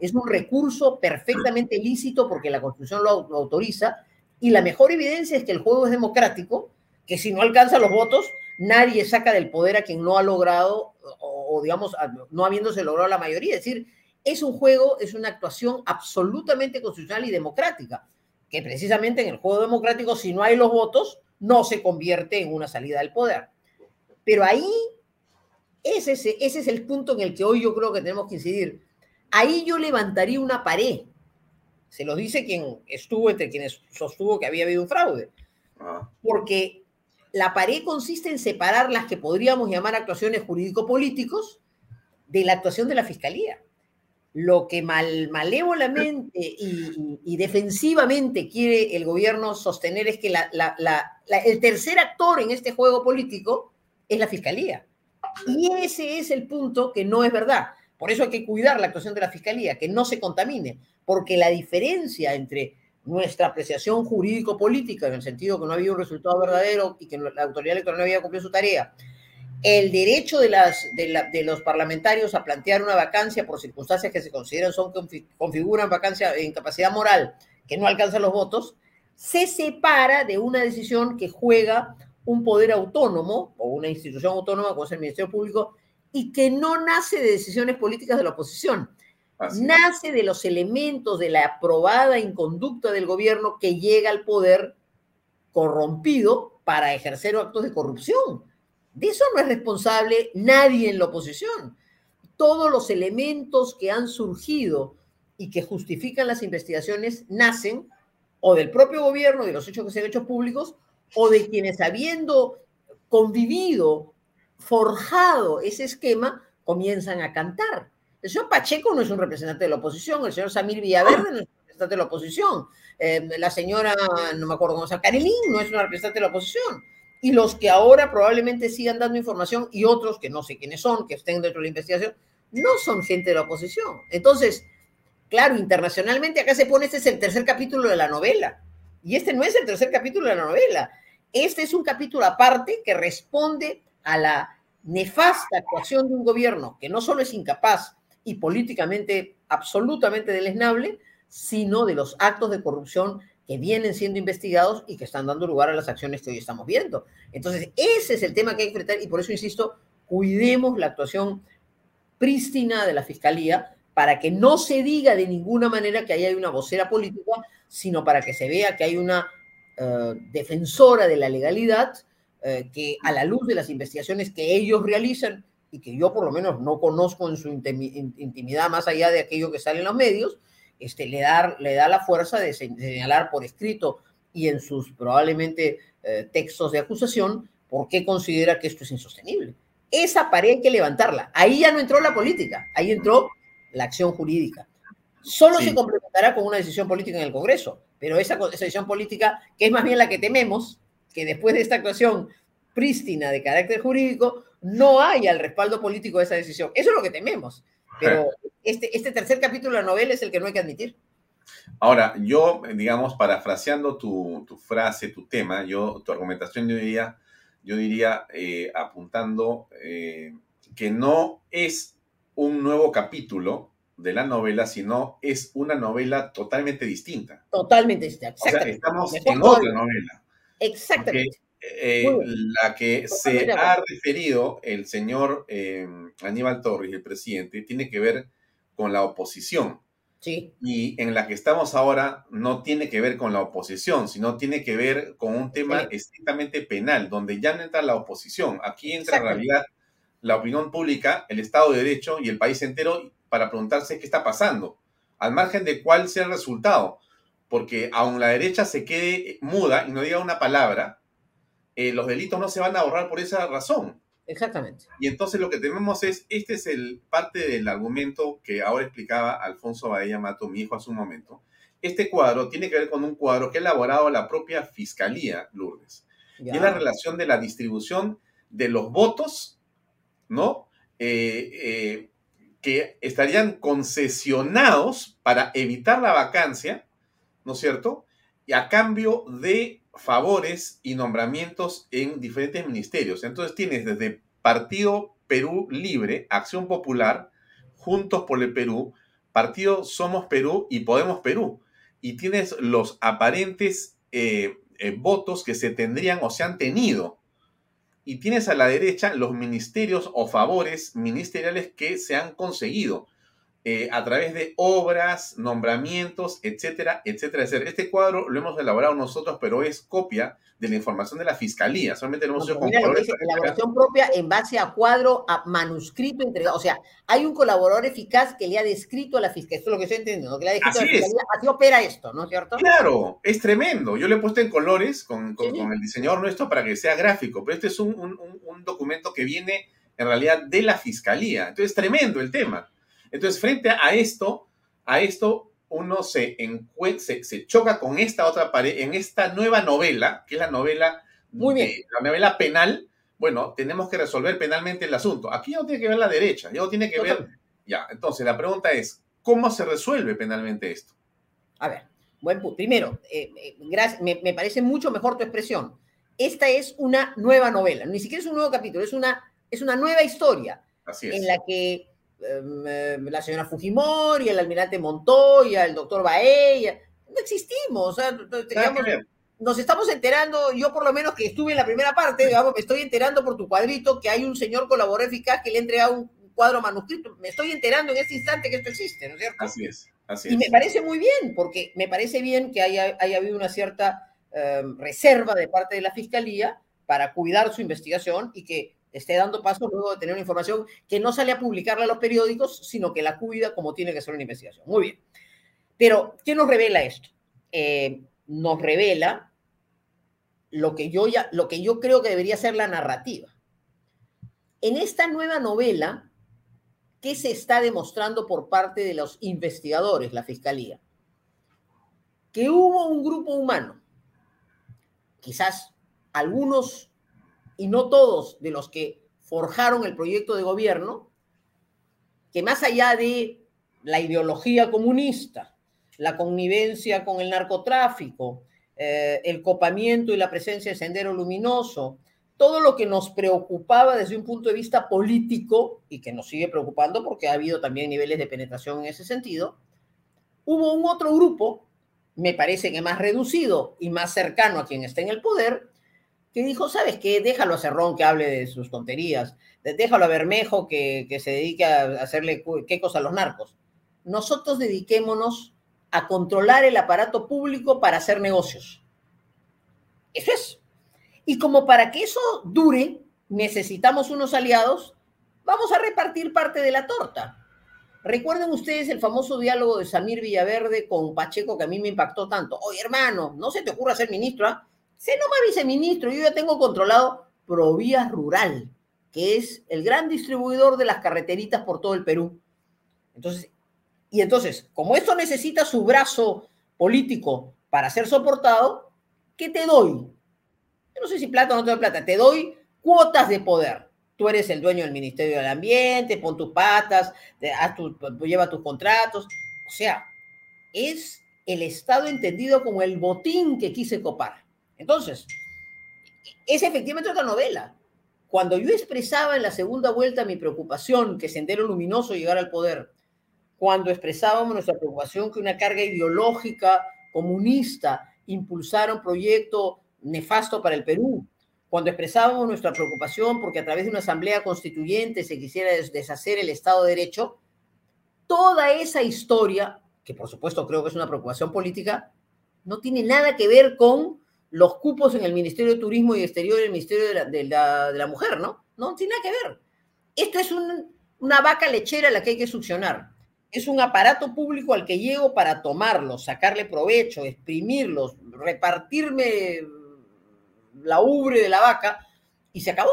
Speaker 9: Es un recurso perfectamente lícito porque la Constitución lo, autoriza y la mejor evidencia es que el juego es democrático, que si no alcanza los votos, nadie saca del poder a quien no ha logrado o, digamos, no habiéndose logrado la mayoría. Es decir, es un juego, es una actuación absolutamente constitucional y democrática, que precisamente en el juego democrático, si no hay los votos, no se convierte en una salida del poder. Pero ahí, ese, ese es el punto en el que hoy yo creo que tenemos que incidir. Ahí yo levantaría una pared. Se lo dice quien estuvo entre quienes sostuvo que había habido un fraude. Ah. Porque la pared consiste en separar las que podríamos llamar actuaciones jurídico-políticos de la actuación de la fiscalía. Lo que mal, malévolamente y, defensivamente quiere el gobierno sostener es que el tercer actor en este juego político es la fiscalía. Y ese es el punto que no es verdad. Por eso hay que cuidar la actuación de la fiscalía, que no se contamine, porque la diferencia entre nuestra apreciación jurídico-política, en el sentido que no había un resultado verdadero y que la autoridad electoral no había cumplido su tarea, el derecho de, las, de, los parlamentarios a plantear una vacancia por circunstancias que se consideran son configuran vacancia e incapacidad moral que no alcanzan los votos, se separa de una decisión que juega un poder autónomo o una institución autónoma como es el Ministerio Público y que no nace de decisiones políticas de la oposición. Nace de los elementos de la aprobada inconducta del gobierno que llega al poder corrompido para ejercer actos de corrupción. De eso no es responsable nadie en la oposición. Todos los elementos que han surgido y que justifican las investigaciones nacen o del propio gobierno, de los hechos que se han hecho públicos, o de quienes habiendo convivido forjado ese esquema, comienzan a cantar. El señor Pacheco no es un representante de la oposición, el señor Samir Villaverde no es un representante de la oposición, eh, la señora, no me acuerdo cómo se llama, Karelín no es una representante de la oposición. Y los que ahora probablemente sigan dando información y otros que no sé quiénes son, que estén dentro de la investigación, no son gente de la oposición. Entonces, claro, internacionalmente acá se pone, este es el tercer capítulo de la novela. Y este no es el tercer capítulo de la novela. Este es un capítulo aparte que responde a la nefasta actuación de un gobierno que no solo es incapaz y políticamente absolutamente deleznable, sino de los actos de corrupción que vienen siendo investigados y que están dando lugar a las acciones que hoy estamos viendo. Entonces, ese es el tema que hay que enfrentar y por eso insisto, cuidemos la actuación prístina de la Fiscalía para que no se diga de ninguna manera que ahí hay una vocera política, sino para que se vea que hay una eh, defensora de la legalidad eh, que a la luz de las investigaciones que ellos realizan y que yo por lo menos no conozco en su intimidad más allá de aquello que sale en los medios, este, le, da, le da la fuerza de señalar por escrito y en sus probablemente eh, textos de acusación por qué considera que esto es insostenible. Esa pared hay que levantarla. Ahí ya no entró la política, ahí entró la acción jurídica. Solo se complementará con una decisión política en el Congreso, pero esa, esa decisión política, que es más bien la que tememos, que después de esta actuación prístina de carácter jurídico, no haya el respaldo político de esa decisión. Eso es lo que tememos. Pero este, este tercer capítulo de la novela es el que no hay que admitir.
Speaker 3: Ahora, yo, digamos, parafraseando tu, tu frase, tu tema, yo, tu argumentación, yo diría, yo diría eh, apuntando eh, que no es un nuevo capítulo de la novela, sino es una novela totalmente distinta.
Speaker 9: Totalmente distinta.
Speaker 3: O sea, estamos en otra novela.
Speaker 9: Exactamente.
Speaker 3: Eh, la que se ha referido el señor eh, Aníbal Torres, el presidente, tiene que ver con la oposición.
Speaker 9: Sí.
Speaker 3: Y en la que estamos ahora no tiene que ver con la oposición, sino tiene que ver con un tema estrictamente penal, donde ya no entra la oposición. Aquí entra en realidad la opinión pública, el Estado de Derecho y el país entero para preguntarse qué está pasando, al margen de cuál sea el resultado. Porque aun la derecha se quede muda y no diga una palabra, eh, los delitos no se van a ahorrar por esa razón.
Speaker 9: Exactamente.
Speaker 3: Y entonces lo que tenemos es, este es el parte del argumento que ahora explicaba Alfonso Baella Mato, mi hijo, hace un momento. Este cuadro tiene que ver con un cuadro que ha elaborado la propia Fiscalía, Lourdes. Y es la relación de la distribución de los votos, ¿no? Eh, eh, que estarían concesionados para evitar la vacancia, ¿no es cierto? Y a cambio de favores y nombramientos en diferentes ministerios. Entonces tienes desde Partido Perú Libre, Acción Popular, Juntos por el Perú, Partido Somos Perú y Podemos Perú. Y tienes los aparentes eh, eh, votos que se tendrían o se han tenido. Y tienes a la derecha los ministerios o favores ministeriales que se han conseguido. Eh, a través de obras, nombramientos, etcétera, etcétera, etcétera. Este cuadro lo hemos elaborado nosotros, pero es copia de la información de la fiscalía. Solamente lo hemos hecho con
Speaker 9: elaboración propia en base a cuadro, a manuscrito entregado. O sea, hay un colaborador eficaz que le ha descrito a la fiscalía. Esto es lo que estoy entendiendo, que le ha descrito a la fiscalía. Así opera esto, ¿no es cierto?
Speaker 3: Claro, es tremendo. Yo le he puesto en colores con, el diseñador nuestro para que sea gráfico, pero este es un, un documento que viene en realidad de la fiscalía. Entonces, es tremendo el tema. Entonces, frente a esto, a esto uno se, se, se choca con esta otra pared, en esta nueva novela, que es la novela,
Speaker 9: Muy bien.
Speaker 3: la novela penal, bueno, tenemos que resolver penalmente el asunto. Aquí ya no tiene que ver la derecha, ya no tiene que ver... Ya, entonces la pregunta es, ¿cómo se resuelve penalmente esto?
Speaker 9: A ver, buen punto. Primero, eh, eh, gracias, me, me, parece mucho mejor tu expresión. Esta es una nueva novela, ni siquiera es un nuevo capítulo, es una, es una nueva historia
Speaker 3: Así es.
Speaker 9: en la que Em, em, la señora Fujimori, el almirante Montoya, el doctor Baella, no existimos, nos estamos enterando, yo por lo menos que estuve en la primera parte, digamos, me estoy enterando por tu cuadrito que hay un señor colaborador eficaz que le ha entregado un cuadro manuscrito, me estoy enterando en este instante que esto existe, ¿no es cierto?
Speaker 3: Así es, así
Speaker 9: es. Y me parece muy bien, porque me parece bien que haya, haya habido una cierta em, reserva de parte de la Fiscalía para cuidar su investigación y que esté dando paso luego de tener una información que no sale a publicarla a los periódicos, sino que la cuida como tiene que ser una investigación. Muy bien. Pero, ¿qué nos revela esto? Eh, nos revela lo que, yo ya, lo que yo creo que debería ser la narrativa. En esta nueva novela, ¿qué se está demostrando por parte de los investigadores, la fiscalía? Que hubo un grupo humano, quizás algunos y no todos de los que forjaron el proyecto de gobierno, que más allá de la ideología comunista, la connivencia con el narcotráfico, eh, el copamiento y la presencia de Sendero Luminoso, todo lo que nos preocupaba desde un punto de vista político y que nos sigue preocupando porque ha habido también niveles de penetración en ese sentido, hubo un otro grupo, me parece que más reducido y más cercano a quien está en el poder, que dijo, ¿sabes qué? Déjalo a Cerrón que hable de sus tonterías, déjalo a Bermejo que, que se dedique a hacerle quecos a los narcos. Nosotros dediquémonos a controlar el aparato público para hacer negocios. Eso es. Y como para que eso dure, necesitamos unos aliados, vamos a repartir parte de la torta. Recuerden ustedes el famoso diálogo de Samir Villaverde con Pacheco que a mí me impactó tanto. Oye, hermano, no se te ocurra ser ministro, ¿ah? Sé nomás viceministro, yo ya tengo controlado Provías Rural, que es el gran distribuidor de las carreteritas por todo el Perú. Entonces, y entonces, como esto necesita su brazo político para ser soportado, ¿qué te doy? Yo no sé si plata o no te doy plata, te doy cuotas de poder. Tú eres el dueño del Ministerio del Ambiente, pon tus patas, haz lleva tus contratos. O sea, es el Estado entendido como el botín que quise copar. Entonces, es efectivamente otra novela. Cuando yo expresaba en la segunda vuelta mi preocupación que Sendero Luminoso llegara al poder, cuando expresábamos nuestra preocupación que una carga ideológica comunista impulsara un proyecto nefasto para el Perú, cuando expresábamos nuestra preocupación porque a través de una asamblea constituyente se quisiera deshacer el Estado de Derecho, toda esa historia, que por supuesto creo que es una preocupación política, no tiene nada que ver con los cupos en el Ministerio de Turismo y Exterior y el Ministerio de la, Mujer, ¿no? No tiene nada que ver. Esto es una vaca lechera a la que hay que succionar. Es un aparato público al que llego para tomarlo, sacarle provecho, exprimirlos, repartirme la ubre de la vaca y se acabó.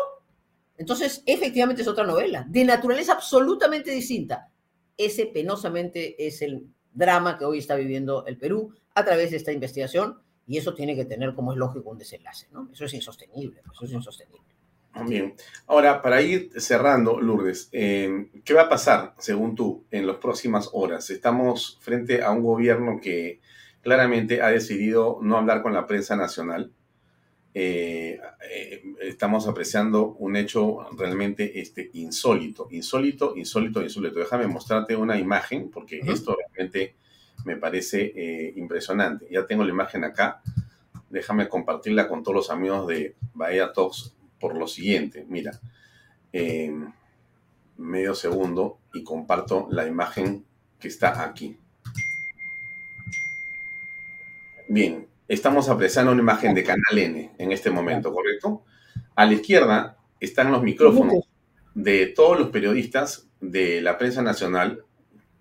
Speaker 9: Entonces, efectivamente es otra novela, de naturaleza absolutamente distinta. Ese penosamente es el drama que hoy está viviendo el Perú a través de esta investigación y eso tiene que tener, como es lógico, un desenlace, ¿no? Eso es insostenible, pues, eso es insostenible.
Speaker 3: Bien. Ahora, para ir cerrando, Lourdes, eh, ¿qué va a pasar, según tú, en las próximas horas? Estamos frente a un gobierno que claramente ha decidido no hablar con la prensa nacional. Eh, eh, estamos apreciando un hecho realmente este, insólito, insólito, insólito, insólito. Déjame mostrarte una imagen, porque esto realmente me parece eh, impresionante. Ya tengo la imagen acá. Déjame compartirla con todos los amigos de Bahía Talks por lo siguiente. Mira, medio segundo y comparto la imagen que está aquí. Bien, estamos apreciando una imagen de Canal N en este momento, ¿correcto? A la izquierda están los micrófonos de todos los periodistas de la prensa nacional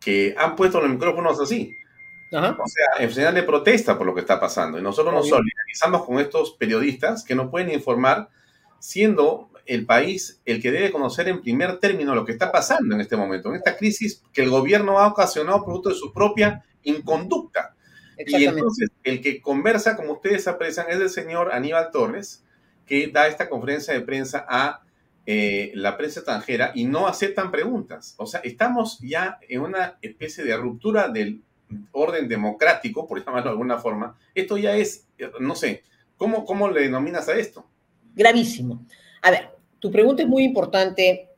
Speaker 3: que han puesto los micrófonos así. O sea, en señal de protesta por lo que está pasando. Y nosotros nos solidarizamos con estos periodistas que no pueden informar, siendo el país el que debe conocer en primer término lo que está pasando en este momento, en esta crisis que el gobierno ha ocasionado producto de su propia inconducta. Y entonces el que conversa, como ustedes aprecian, es el señor Aníbal Torres, que da esta conferencia de prensa a eh, la prensa extranjera y no aceptan preguntas. O sea, estamos ya en una especie de ruptura del orden democrático, por llamarlo de alguna forma, esto ya es, no sé, ¿cómo, cómo le denominas a esto?
Speaker 9: Gravísimo. A ver, tu pregunta es muy importante.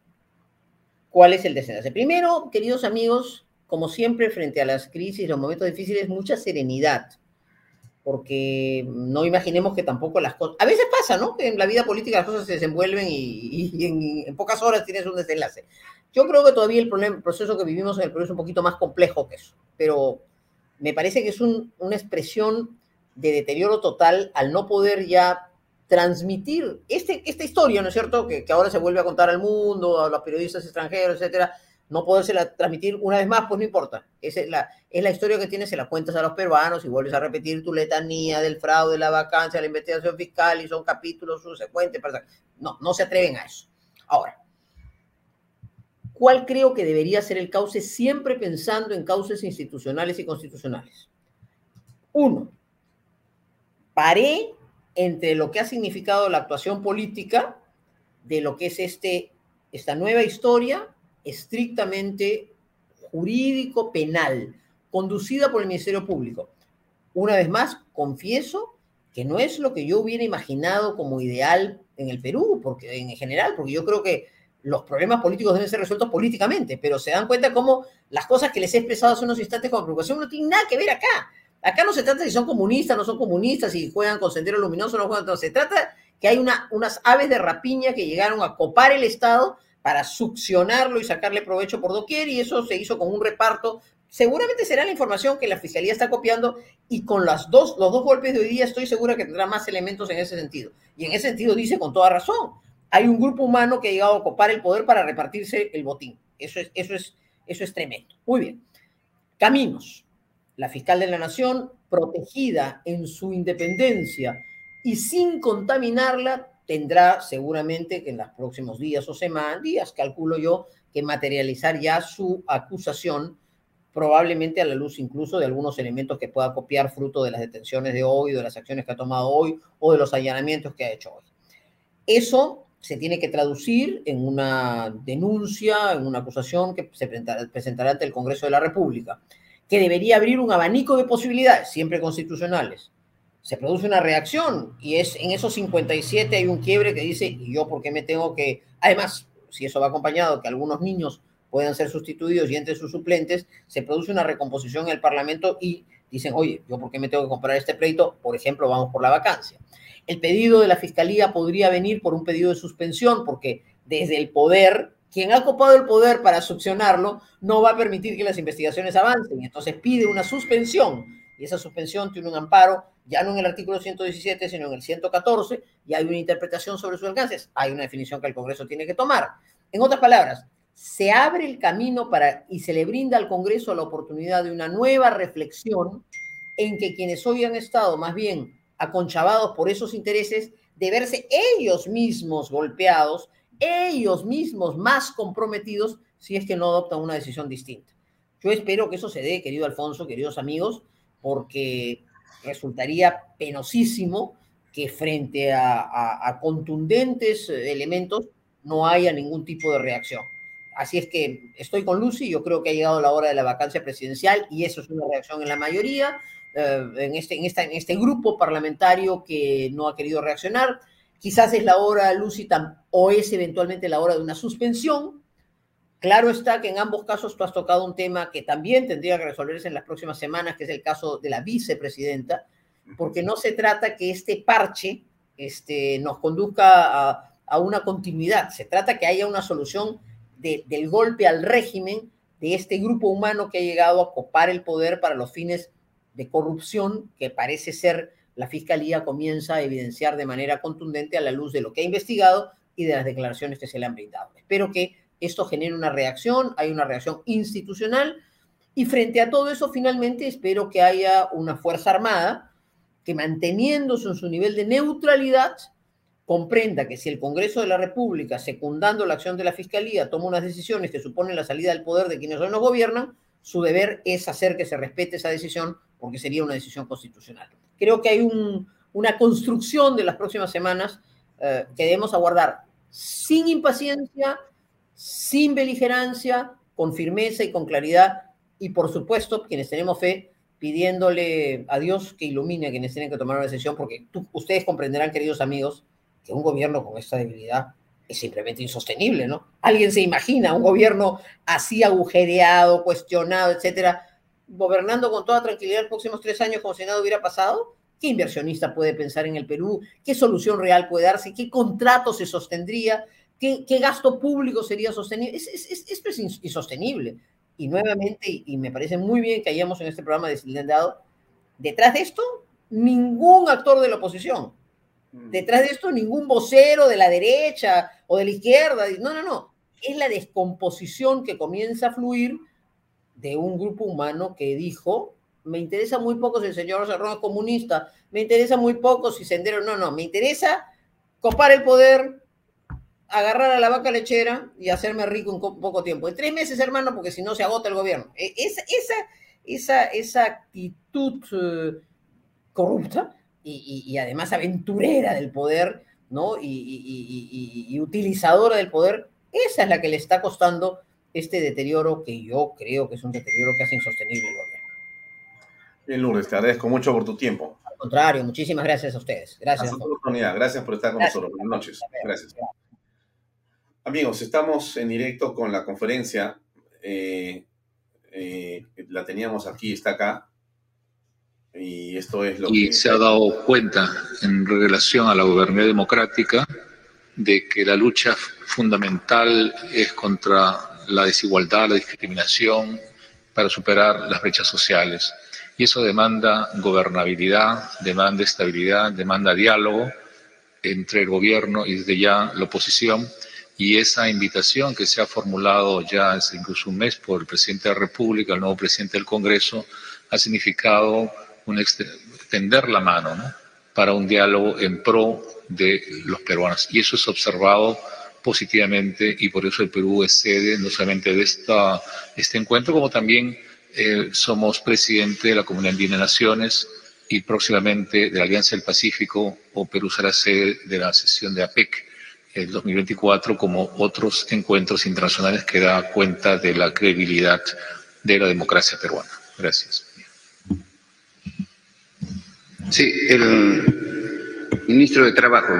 Speaker 9: ¿Cuál es el desenlace? Primero, queridos amigos, como siempre, frente a las crisis, los momentos difíciles, mucha serenidad, porque no imaginemos que tampoco las cosas... A veces pasa, ¿no? En la vida política las cosas se desenvuelven y, en, pocas horas tienes un desenlace. Yo creo que todavía el, proceso que vivimos en el Perú es un poquito más complejo que eso pero me parece que es una expresión de deterioro total al no poder ya transmitir este, esta historia, ¿no es cierto?, que, ahora se vuelve a contar al mundo, a los periodistas extranjeros, etcétera, no podérsela transmitir una vez más, pues no importa. Esa es la, es la historia que tienes, se la cuentas a los peruanos y vuelves a repetir tu letanía del fraude, la vacancia, la investigación fiscal y son capítulos subsecuentes. No, no se atreven a eso. Ahora, ¿Cuál creo que debería ser el cauce siempre pensando en cauces institucionales y constitucionales? Uno, paré entre lo que ha significado la actuación política de lo que es este, esta nueva historia estrictamente jurídico-penal, conducida por el Ministerio Público. Una vez más, confieso que no es lo que yo hubiera imaginado como ideal en el Perú, porque en general, porque yo creo que los problemas políticos deben ser resueltos políticamente, pero se dan cuenta cómo las cosas que les he expresado hace unos instantes con preocupación no tienen nada que ver acá. Acá no se trata si son comunistas, no son comunistas, si juegan con sendero luminoso, no juegan, no, se trata que hay una, unas aves de rapiña que llegaron a copar el Estado para succionarlo y sacarle provecho por doquier, y eso se hizo con un reparto. Seguramente será la información que la Fiscalía está copiando, y con las dos, los dos golpes de hoy día estoy segura que tendrá más elementos en ese sentido. Y en ese sentido dice con toda razón, hay un grupo humano que ha llegado a ocupar el poder para repartirse el botín. Eso es, eso es, eso es tremendo. Muy bien. Caminos. La fiscal de la Nación, protegida en su independencia y sin contaminarla, tendrá seguramente en los próximos días o semanas, días, calculo yo, que materializar ya su acusación, probablemente a la luz incluso de algunos elementos que pueda copiar fruto de las detenciones de hoy, de las acciones que ha tomado hoy o de los allanamientos que ha hecho hoy. Eso se tiene que traducir en una denuncia, en una acusación que se presentará, ante el Congreso de la República, que debería abrir un abanico de posibilidades, siempre constitucionales. Se produce una reacción y es en esos 57 hay un quiebre que dice, ¿y yo por qué me tengo que...? Además, si eso va acompañado que algunos niños puedan ser sustituidos y entre sus suplentes, se produce una recomposición en el Parlamento y dicen, oye, ¿yo por qué me tengo que comprar este pleito? Por ejemplo, vamos por la vacancia. El pedido de la Fiscalía podría venir por un pedido de suspensión, porque desde el poder, quien ha copado el poder para succionarlo, no va a permitir que las investigaciones avancen. Entonces pide una suspensión, y esa suspensión tiene un amparo ya no en el artículo 117, sino en el 114, y hay una interpretación sobre sus alcances, hay una definición que el Congreso tiene que tomar. En otras palabras, se abre el camino para y se le brinda al Congreso la oportunidad de una nueva reflexión en que quienes hoy han estado más bien aconchavados por esos intereses, de verse ellos mismos golpeados, ellos mismos más comprometidos si es que no adoptan una decisión distinta. Yo espero que eso se dé, querido Alfonso, queridos amigos, porque resultaría penosísimo que frente a, contundentes elementos no haya ningún tipo de reacción. Así es que estoy con Lucy, yo creo que ha llegado la hora de la vacancia presidencial y eso es una reacción en la mayoría, eh, en, este, en, esta, en este grupo parlamentario que no ha querido reaccionar. Quizás es la hora, Lucy, o es eventualmente la hora de una suspensión. Claro está que en ambos casos tú has tocado un tema que también tendría que resolverse en las próximas semanas, que es el caso de la vicepresidenta, porque no se trata que este parche este, nos conduzca a, a una continuidad, se trata que haya una solución del golpe al régimen de este grupo humano que ha llegado a copar el poder para los fines de corrupción que parece ser la Fiscalía comienza a evidenciar de manera contundente a la luz de lo que ha investigado y de las declaraciones que se le han brindado. Espero que esto genere una reacción, hay una reacción institucional y frente a todo eso finalmente espero que haya una Fuerza Armada que manteniéndose en su nivel de neutralidad comprenda que si el Congreso de la República, secundando la acción de la Fiscalía, toma unas decisiones que suponen la salida del poder de quienes hoy nos gobiernan, su deber es hacer que se respete esa decisión porque sería una decisión constitucional. Creo que hay una construcción de las próximas semanas eh, que debemos aguardar sin impaciencia, sin beligerancia, con firmeza y con claridad, y por supuesto, quienes tenemos fe, pidiéndole a Dios que ilumine a quienes tienen que tomar una decisión, porque ustedes comprenderán, queridos amigos, que un gobierno con esta debilidad es simplemente insostenible, ¿no? ¿Alguien se imagina un gobierno así agujereado, cuestionado, etcétera, gobernando con toda tranquilidad los próximos tres años como si nada hubiera pasado? ¿Qué inversionista puede pensar en el Perú? ¿Qué solución real puede darse? ¿Qué contrato se sostendría? ¿Qué, gasto público sería sostenible? esto es insostenible. Y nuevamente, y me parece muy bien que hayamos en este programa deslindado, detrás de esto, ningún actor de la oposición Mm. Detrás de esto ningún vocero de la derecha o de la izquierda. No, no, no. Es la descomposición que comienza a fluir de un grupo humano que dijo, me interesa muy poco si el señor Cerrón es comunista, me interesa muy poco si Sendero, no, no, me interesa copar el poder, agarrar a la vaca lechera y hacerme rico en poco tiempo. En tres meses, hermano, porque si no se agota el gobierno. E, esa, esa, esa, esa actitud eh, corrupta y, además aventurera del poder, ¿no? Y, utilizadora del poder, esa es la que le está costando este deterioro que yo creo que es un deterioro que hace insostenible el gobierno.
Speaker 3: Bien, Lourdes, te agradezco mucho por tu tiempo.
Speaker 9: Al contrario, muchísimas gracias a ustedes. Gracias.
Speaker 3: por la oportunidad. Gracias por estar con nosotros. Buenas noches. Gracias. Amigos, estamos en directo con la conferencia. Eh, eh, la teníamos aquí, está acá. Y esto es lo
Speaker 13: y se ha dado cuenta en relación a la gobernanza democrática de que la lucha fundamental es contra la desigualdad, la discriminación, para superar las brechas sociales. Y eso demanda gobernabilidad, demanda estabilidad, demanda diálogo entre el gobierno y desde ya la oposición. Y esa invitación que se ha formulado ya hace incluso un mes por el presidente de la República, el nuevo presidente del Congreso, ha significado un extender la mano para un diálogo en pro de los peruanos. Y eso es observado positivamente y por eso el Perú es sede no solamente de esta, este encuentro, como también eh, somos presidente de la Comunidad Andina de Naciones y próximamente de la Alianza del Pacífico, o Perú será sede de la sesión de APEC el 2024, como otros encuentros internacionales que da cuenta de la credibilidad de la democracia peruana. Gracias.
Speaker 14: Sí, el ministro de Trabajo.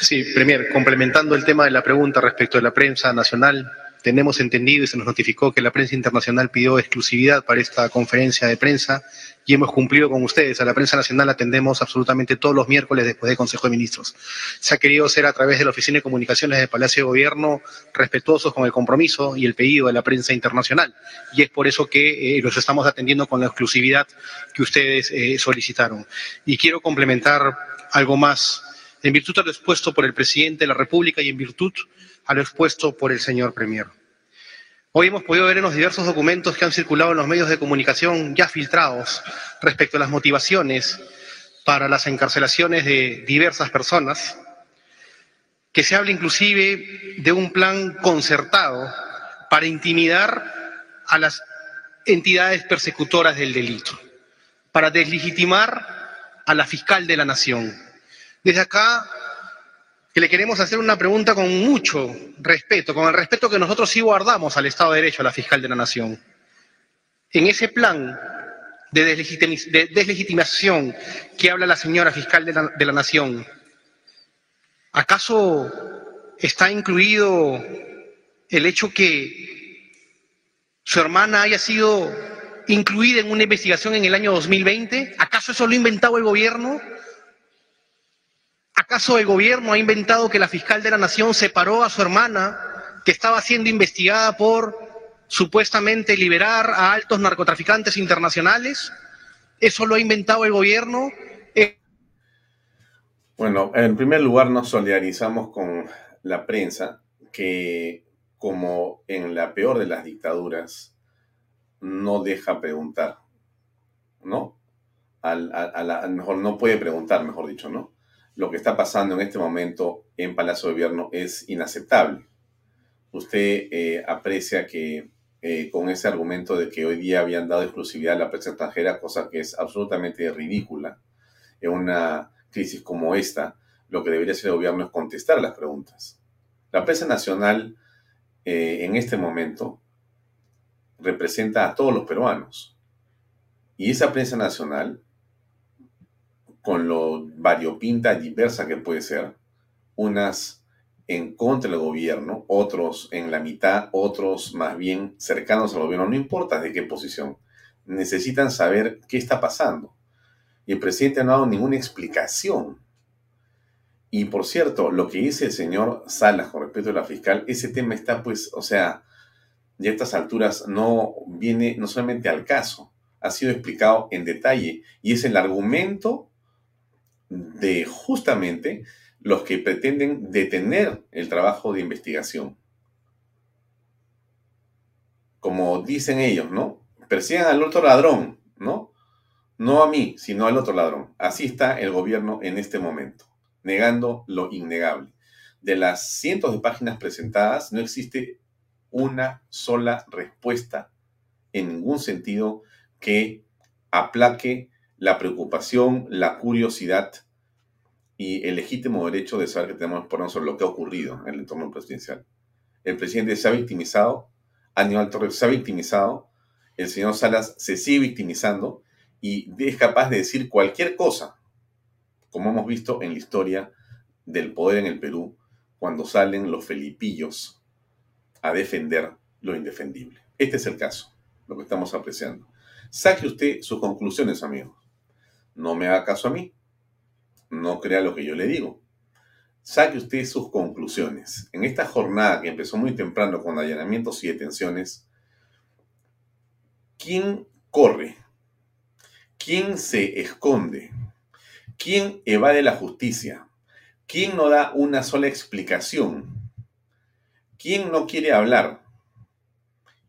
Speaker 15: Sí, Premier, complementando el tema de la pregunta respecto de la prensa nacional, tenemos entendido y se nos notificó que la prensa internacional pidió exclusividad para esta conferencia de prensa y hemos cumplido con ustedes. A la prensa nacional atendemos absolutamente todos los miércoles después del Consejo de Ministros. Se ha querido hacer a través de la Oficina de Comunicaciones del Palacio de Gobierno respetuosos con el compromiso y el pedido de la prensa internacional. Y es por eso que eh, los estamos atendiendo con la exclusividad que ustedes eh, solicitaron. Y quiero complementar algo más en virtud de lo expuesto por el presidente de la República y en virtud a lo expuesto por el señor Premier. Hoy hemos podido ver en los diversos documentos que han circulado en los medios de comunicación ya filtrados respecto a las motivaciones para las encarcelaciones de diversas personas, que se habla inclusive de un plan concertado para intimidar a las entidades persecutoras del delito, para deslegitimar a la fiscal de la nación. Desde acá que le queremos hacer una pregunta con mucho respeto, con el respeto que nosotros sí guardamos al Estado de Derecho, a la fiscal de la Nación. En ese plan de, deslegitimación que habla la señora fiscal de la, de la Nación, ¿acaso está incluido el hecho que su hermana haya sido incluida en una investigación en el año 2020? ¿Acaso eso lo ha inventado el gobierno? ¿Acaso el gobierno ha inventado que la fiscal de la nación separó a su hermana que estaba siendo investigada por supuestamente liberar a altos narcotraficantes internacionales? ¿Eso lo ha inventado el gobierno? Eh,
Speaker 3: bueno, en primer lugar nos solidarizamos con la prensa que, como en la peor de las dictaduras, no deja preguntar, ¿no? a lo mejor no puede preguntar, mejor dicho, ¿no? Lo que está pasando en este momento en Palacio de Gobierno es inaceptable. Usted eh, aprecia que eh, con ese argumento de que hoy día habían dado exclusividad a la prensa extranjera, cosa que es absolutamente ridícula, en una crisis como esta, lo que debería hacer el gobierno es contestar las preguntas. La prensa nacional eh, en este momento representa a todos los peruanos. Y esa prensa nacional con lo variopinta diversa que puede ser, unas en contra del gobierno, otros en la mitad, otros más bien cercanos al gobierno, no importa de qué posición, necesitan saber qué está pasando. Y el presidente no ha dado ninguna explicación. Y por cierto, lo que dice el señor Salas con respecto a la fiscal, ese tema está pues, o sea, de estas alturas no viene no solamente al caso, ha sido explicado en detalle y es el argumento de justamente los que pretenden detener el trabajo de investigación. Como dicen ellos, ¿no? Persigan al otro ladrón, ¿no? No a mí, sino al otro ladrón. Así está el gobierno en este momento, negando lo innegable. De las cientos de páginas presentadas, no existe una sola respuesta en ningún sentido que aplaque la preocupación, la curiosidad y el legítimo derecho de saber que tenemos por nosotros lo que ha ocurrido en el entorno presidencial. El presidente se ha victimizado, Aníbal Torres se ha victimizado, el señor Salas se sigue victimizando y es capaz de decir cualquier cosa, como hemos visto en la historia del poder en el Perú, cuando salen los felipillos a defender lo indefendible. Este es el caso, lo que estamos apreciando. Saque usted sus conclusiones, amigos. No me haga caso a mí. No crea lo que yo le digo. Saque usted sus conclusiones. En esta jornada que empezó muy temprano con allanamientos y detenciones, ¿quién corre? ¿Quién se esconde? ¿Quién evade la justicia? ¿Quién no da una sola explicación? ¿Quién no quiere hablar?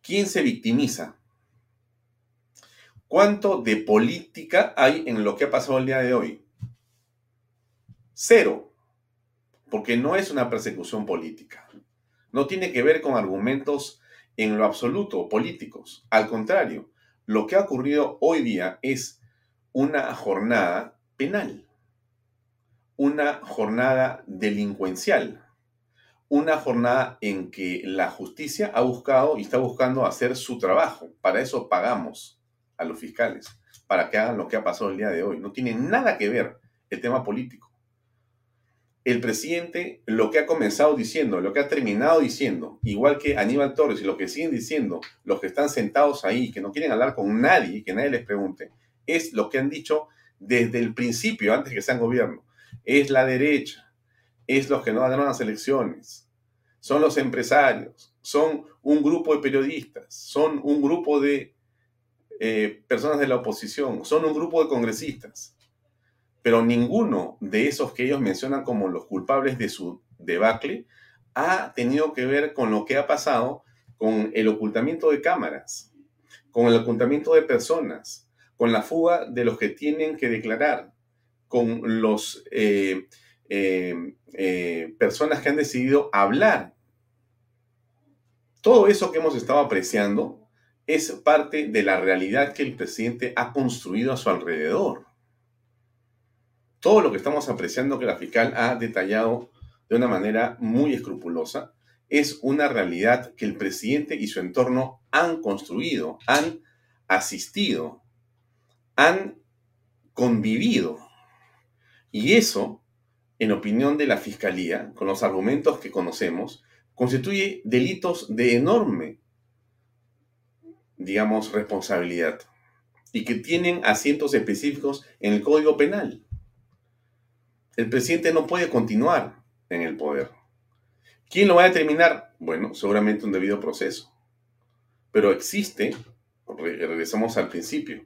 Speaker 3: ¿Quién se victimiza? ¿Cuánto de política hay en lo que ha pasado el día de hoy? Cero, porque no es una persecución política. No tiene que ver con argumentos en lo absoluto políticos. Al contrario, lo que ha ocurrido hoy día es una jornada penal, una jornada delincuencial, una jornada en que la justicia ha buscado y está buscando hacer su trabajo. Para eso pagamos a los fiscales para que hagan lo que ha pasado el día de hoy. No tiene nada que ver el tema político. el presidente lo que ha comenzado diciendo, lo que ha terminado diciendo, igual que Aníbal Torres y lo que siguen diciendo los que están sentados ahí, que no quieren hablar con nadie, que nadie les pregunte, es lo que han dicho desde el principio, antes que sean gobierno. Es la derecha, es los que no ganaron las elecciones, son los empresarios, son un grupo de periodistas, son un grupo de eh, personas de la oposición, son un grupo de congresistas pero ninguno de esos que ellos mencionan como los culpables de su debacle ha tenido que ver con lo que ha pasado con el ocultamiento de cámaras, con el ocultamiento de personas, con la fuga de los que tienen que declarar, con los eh, eh, personas que han decidido hablar. Todo eso que hemos estado apreciando es parte de la realidad que el presidente ha construido a su alrededor todo lo que estamos apreciando que la fiscal ha detallado de una manera muy escrupulosa es una realidad que el presidente y su entorno han construido, han asistido, han convivido. Y eso, en opinión de la Fiscalía, con los argumentos que conocemos, constituye delitos de enorme, digamos, responsabilidad y que tienen asientos específicos en el Código Penal el presidente no puede continuar en el poder. ¿Quién lo va a determinar? Bueno, seguramente un debido proceso. Pero existe, regresamos al principio,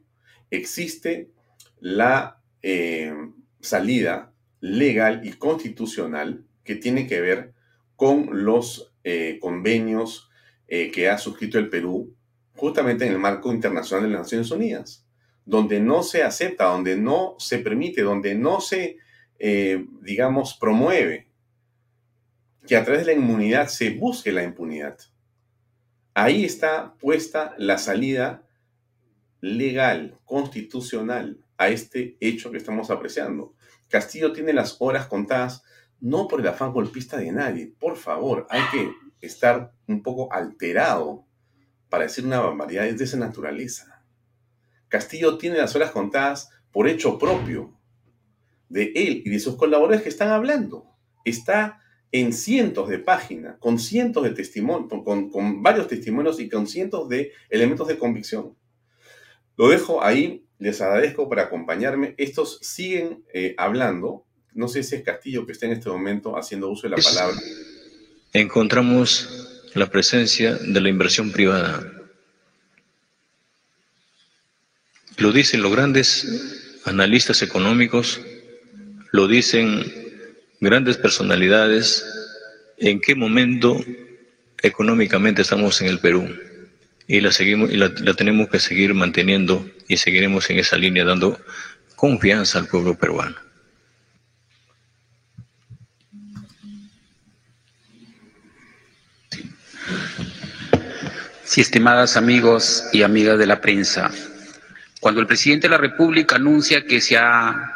Speaker 3: existe la eh, salida legal y constitucional que tiene que ver con los eh, convenios eh, que ha suscrito el Perú justamente en el marco internacional de las Naciones Unidas, donde no se acepta, donde no se permite, donde no se eh, digamos, promueve que a través de la inmunidad se busque la impunidad. Ahí está puesta la salida legal, constitucional a este hecho que estamos apreciando. Castillo tiene las horas contadas no por el afán golpista de nadie. Por favor, hay que estar un poco alterado para decir una barbaridad de esa naturaleza. Castillo tiene las horas contadas por hecho propio, de él y de sus colaboradores que están hablando. Está en cientos de páginas, con cientos de testimonios, con, varios testimonios y con cientos de elementos de convicción. Lo dejo ahí, les agradezco por acompañarme. Estos siguen eh, hablando. No sé si es Castillo que está en este momento haciendo uso de la palabra.
Speaker 10: Encontramos la presencia de la inversión privada. Lo dicen los grandes analistas económicos lo dicen grandes personalidades, en qué momento económicamente estamos en el Perú. Y la, seguimos, y la, tenemos que seguir manteniendo y seguiremos en esa línea dando confianza al pueblo peruano.
Speaker 16: Sí, estimadas amigos y amigas de la prensa, cuando el presidente de la República anuncia que se ha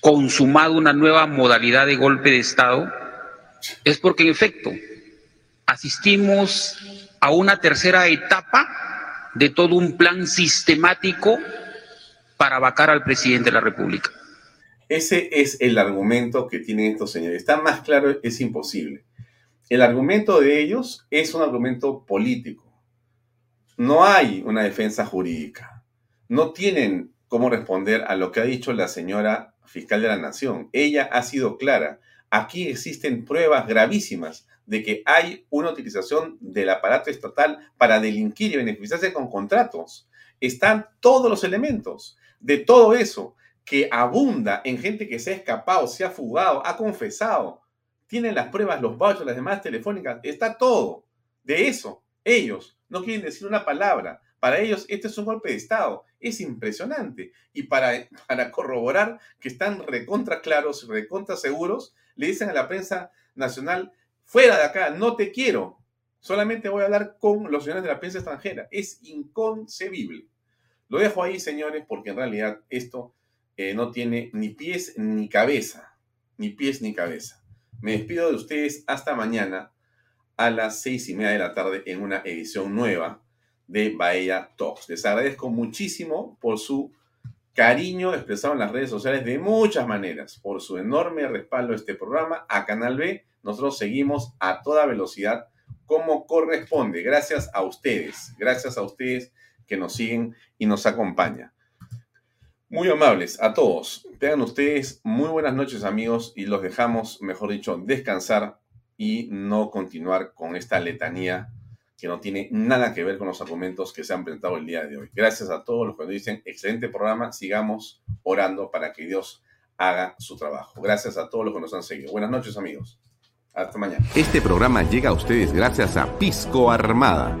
Speaker 16: consumado una nueva modalidad de golpe de Estado, es porque en efecto asistimos a una tercera etapa de todo un plan sistemático para vacar al presidente de la República.
Speaker 3: Ese es el argumento que tienen estos señores. Está más claro, es imposible. El argumento de ellos es un argumento político. No hay una defensa jurídica. No tienen cómo responder a lo que ha dicho la señora fiscal de la Nación. Ella ha sido clara. Aquí existen pruebas gravísimas de que hay una utilización del aparato estatal para delinquir y beneficiarse con contratos. Están todos los elementos de todo eso que abunda en gente que se ha escapado, se ha fugado, ha confesado. Tienen las pruebas, los vouchers, las demás telefónicas. Está todo. De eso, ellos no quieren decir una palabra. Para ellos, este es un golpe de Estado. Es impresionante. Y para, corroborar que están recontra claros, recontra seguros, le dicen a la prensa nacional, fuera de acá, no te quiero. Solamente voy a hablar con los señores de la prensa extranjera. Es inconcebible. Lo dejo ahí, señores, porque en realidad esto eh, no tiene ni pies ni cabeza. Ni pies ni cabeza. Me despido de ustedes hasta mañana a las seis y media de la tarde en una edición nueva de Bahía Talks. Les agradezco muchísimo por su
Speaker 17: cariño expresado en las redes sociales de muchas maneras. Por su enorme respaldo a este programa, a Canal B, nosotros seguimos a toda velocidad como corresponde. Gracias a ustedes, gracias a ustedes que nos siguen y nos acompañan. Muy amables a todos. Tengan ustedes muy buenas noches amigos y los dejamos, mejor dicho, descansar y no continuar con esta letanía que no tiene nada que ver con los argumentos que se han presentado el día de hoy. Gracias a todos los que nos dicen, excelente programa, sigamos orando para que Dios haga su trabajo. Gracias a todos los que nos han seguido. Buenas noches amigos. Hasta mañana.
Speaker 3: Este programa llega a ustedes gracias a Pisco Armada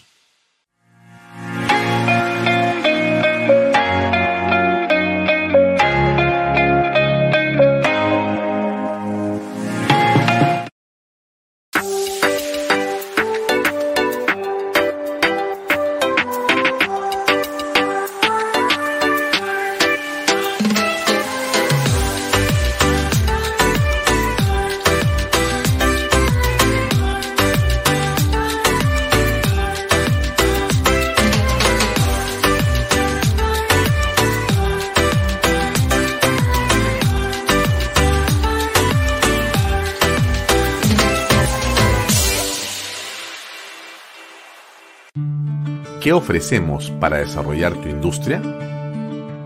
Speaker 3: ¿Qué ofrecemos para desarrollar tu industria?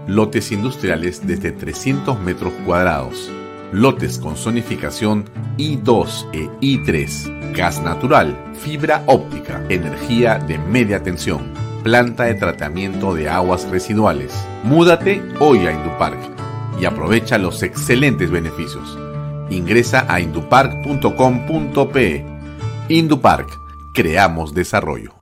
Speaker 3: Lotes industriales desde 300 metros cuadrados. Lotes con zonificación I2 e I3. Gas natural, fibra óptica, energía de media tensión, planta de tratamiento de aguas residuales. Múdate hoy a Indupark y aprovecha los excelentes beneficios. Ingresa a indupark.com.pe. Indupark, creamos desarrollo.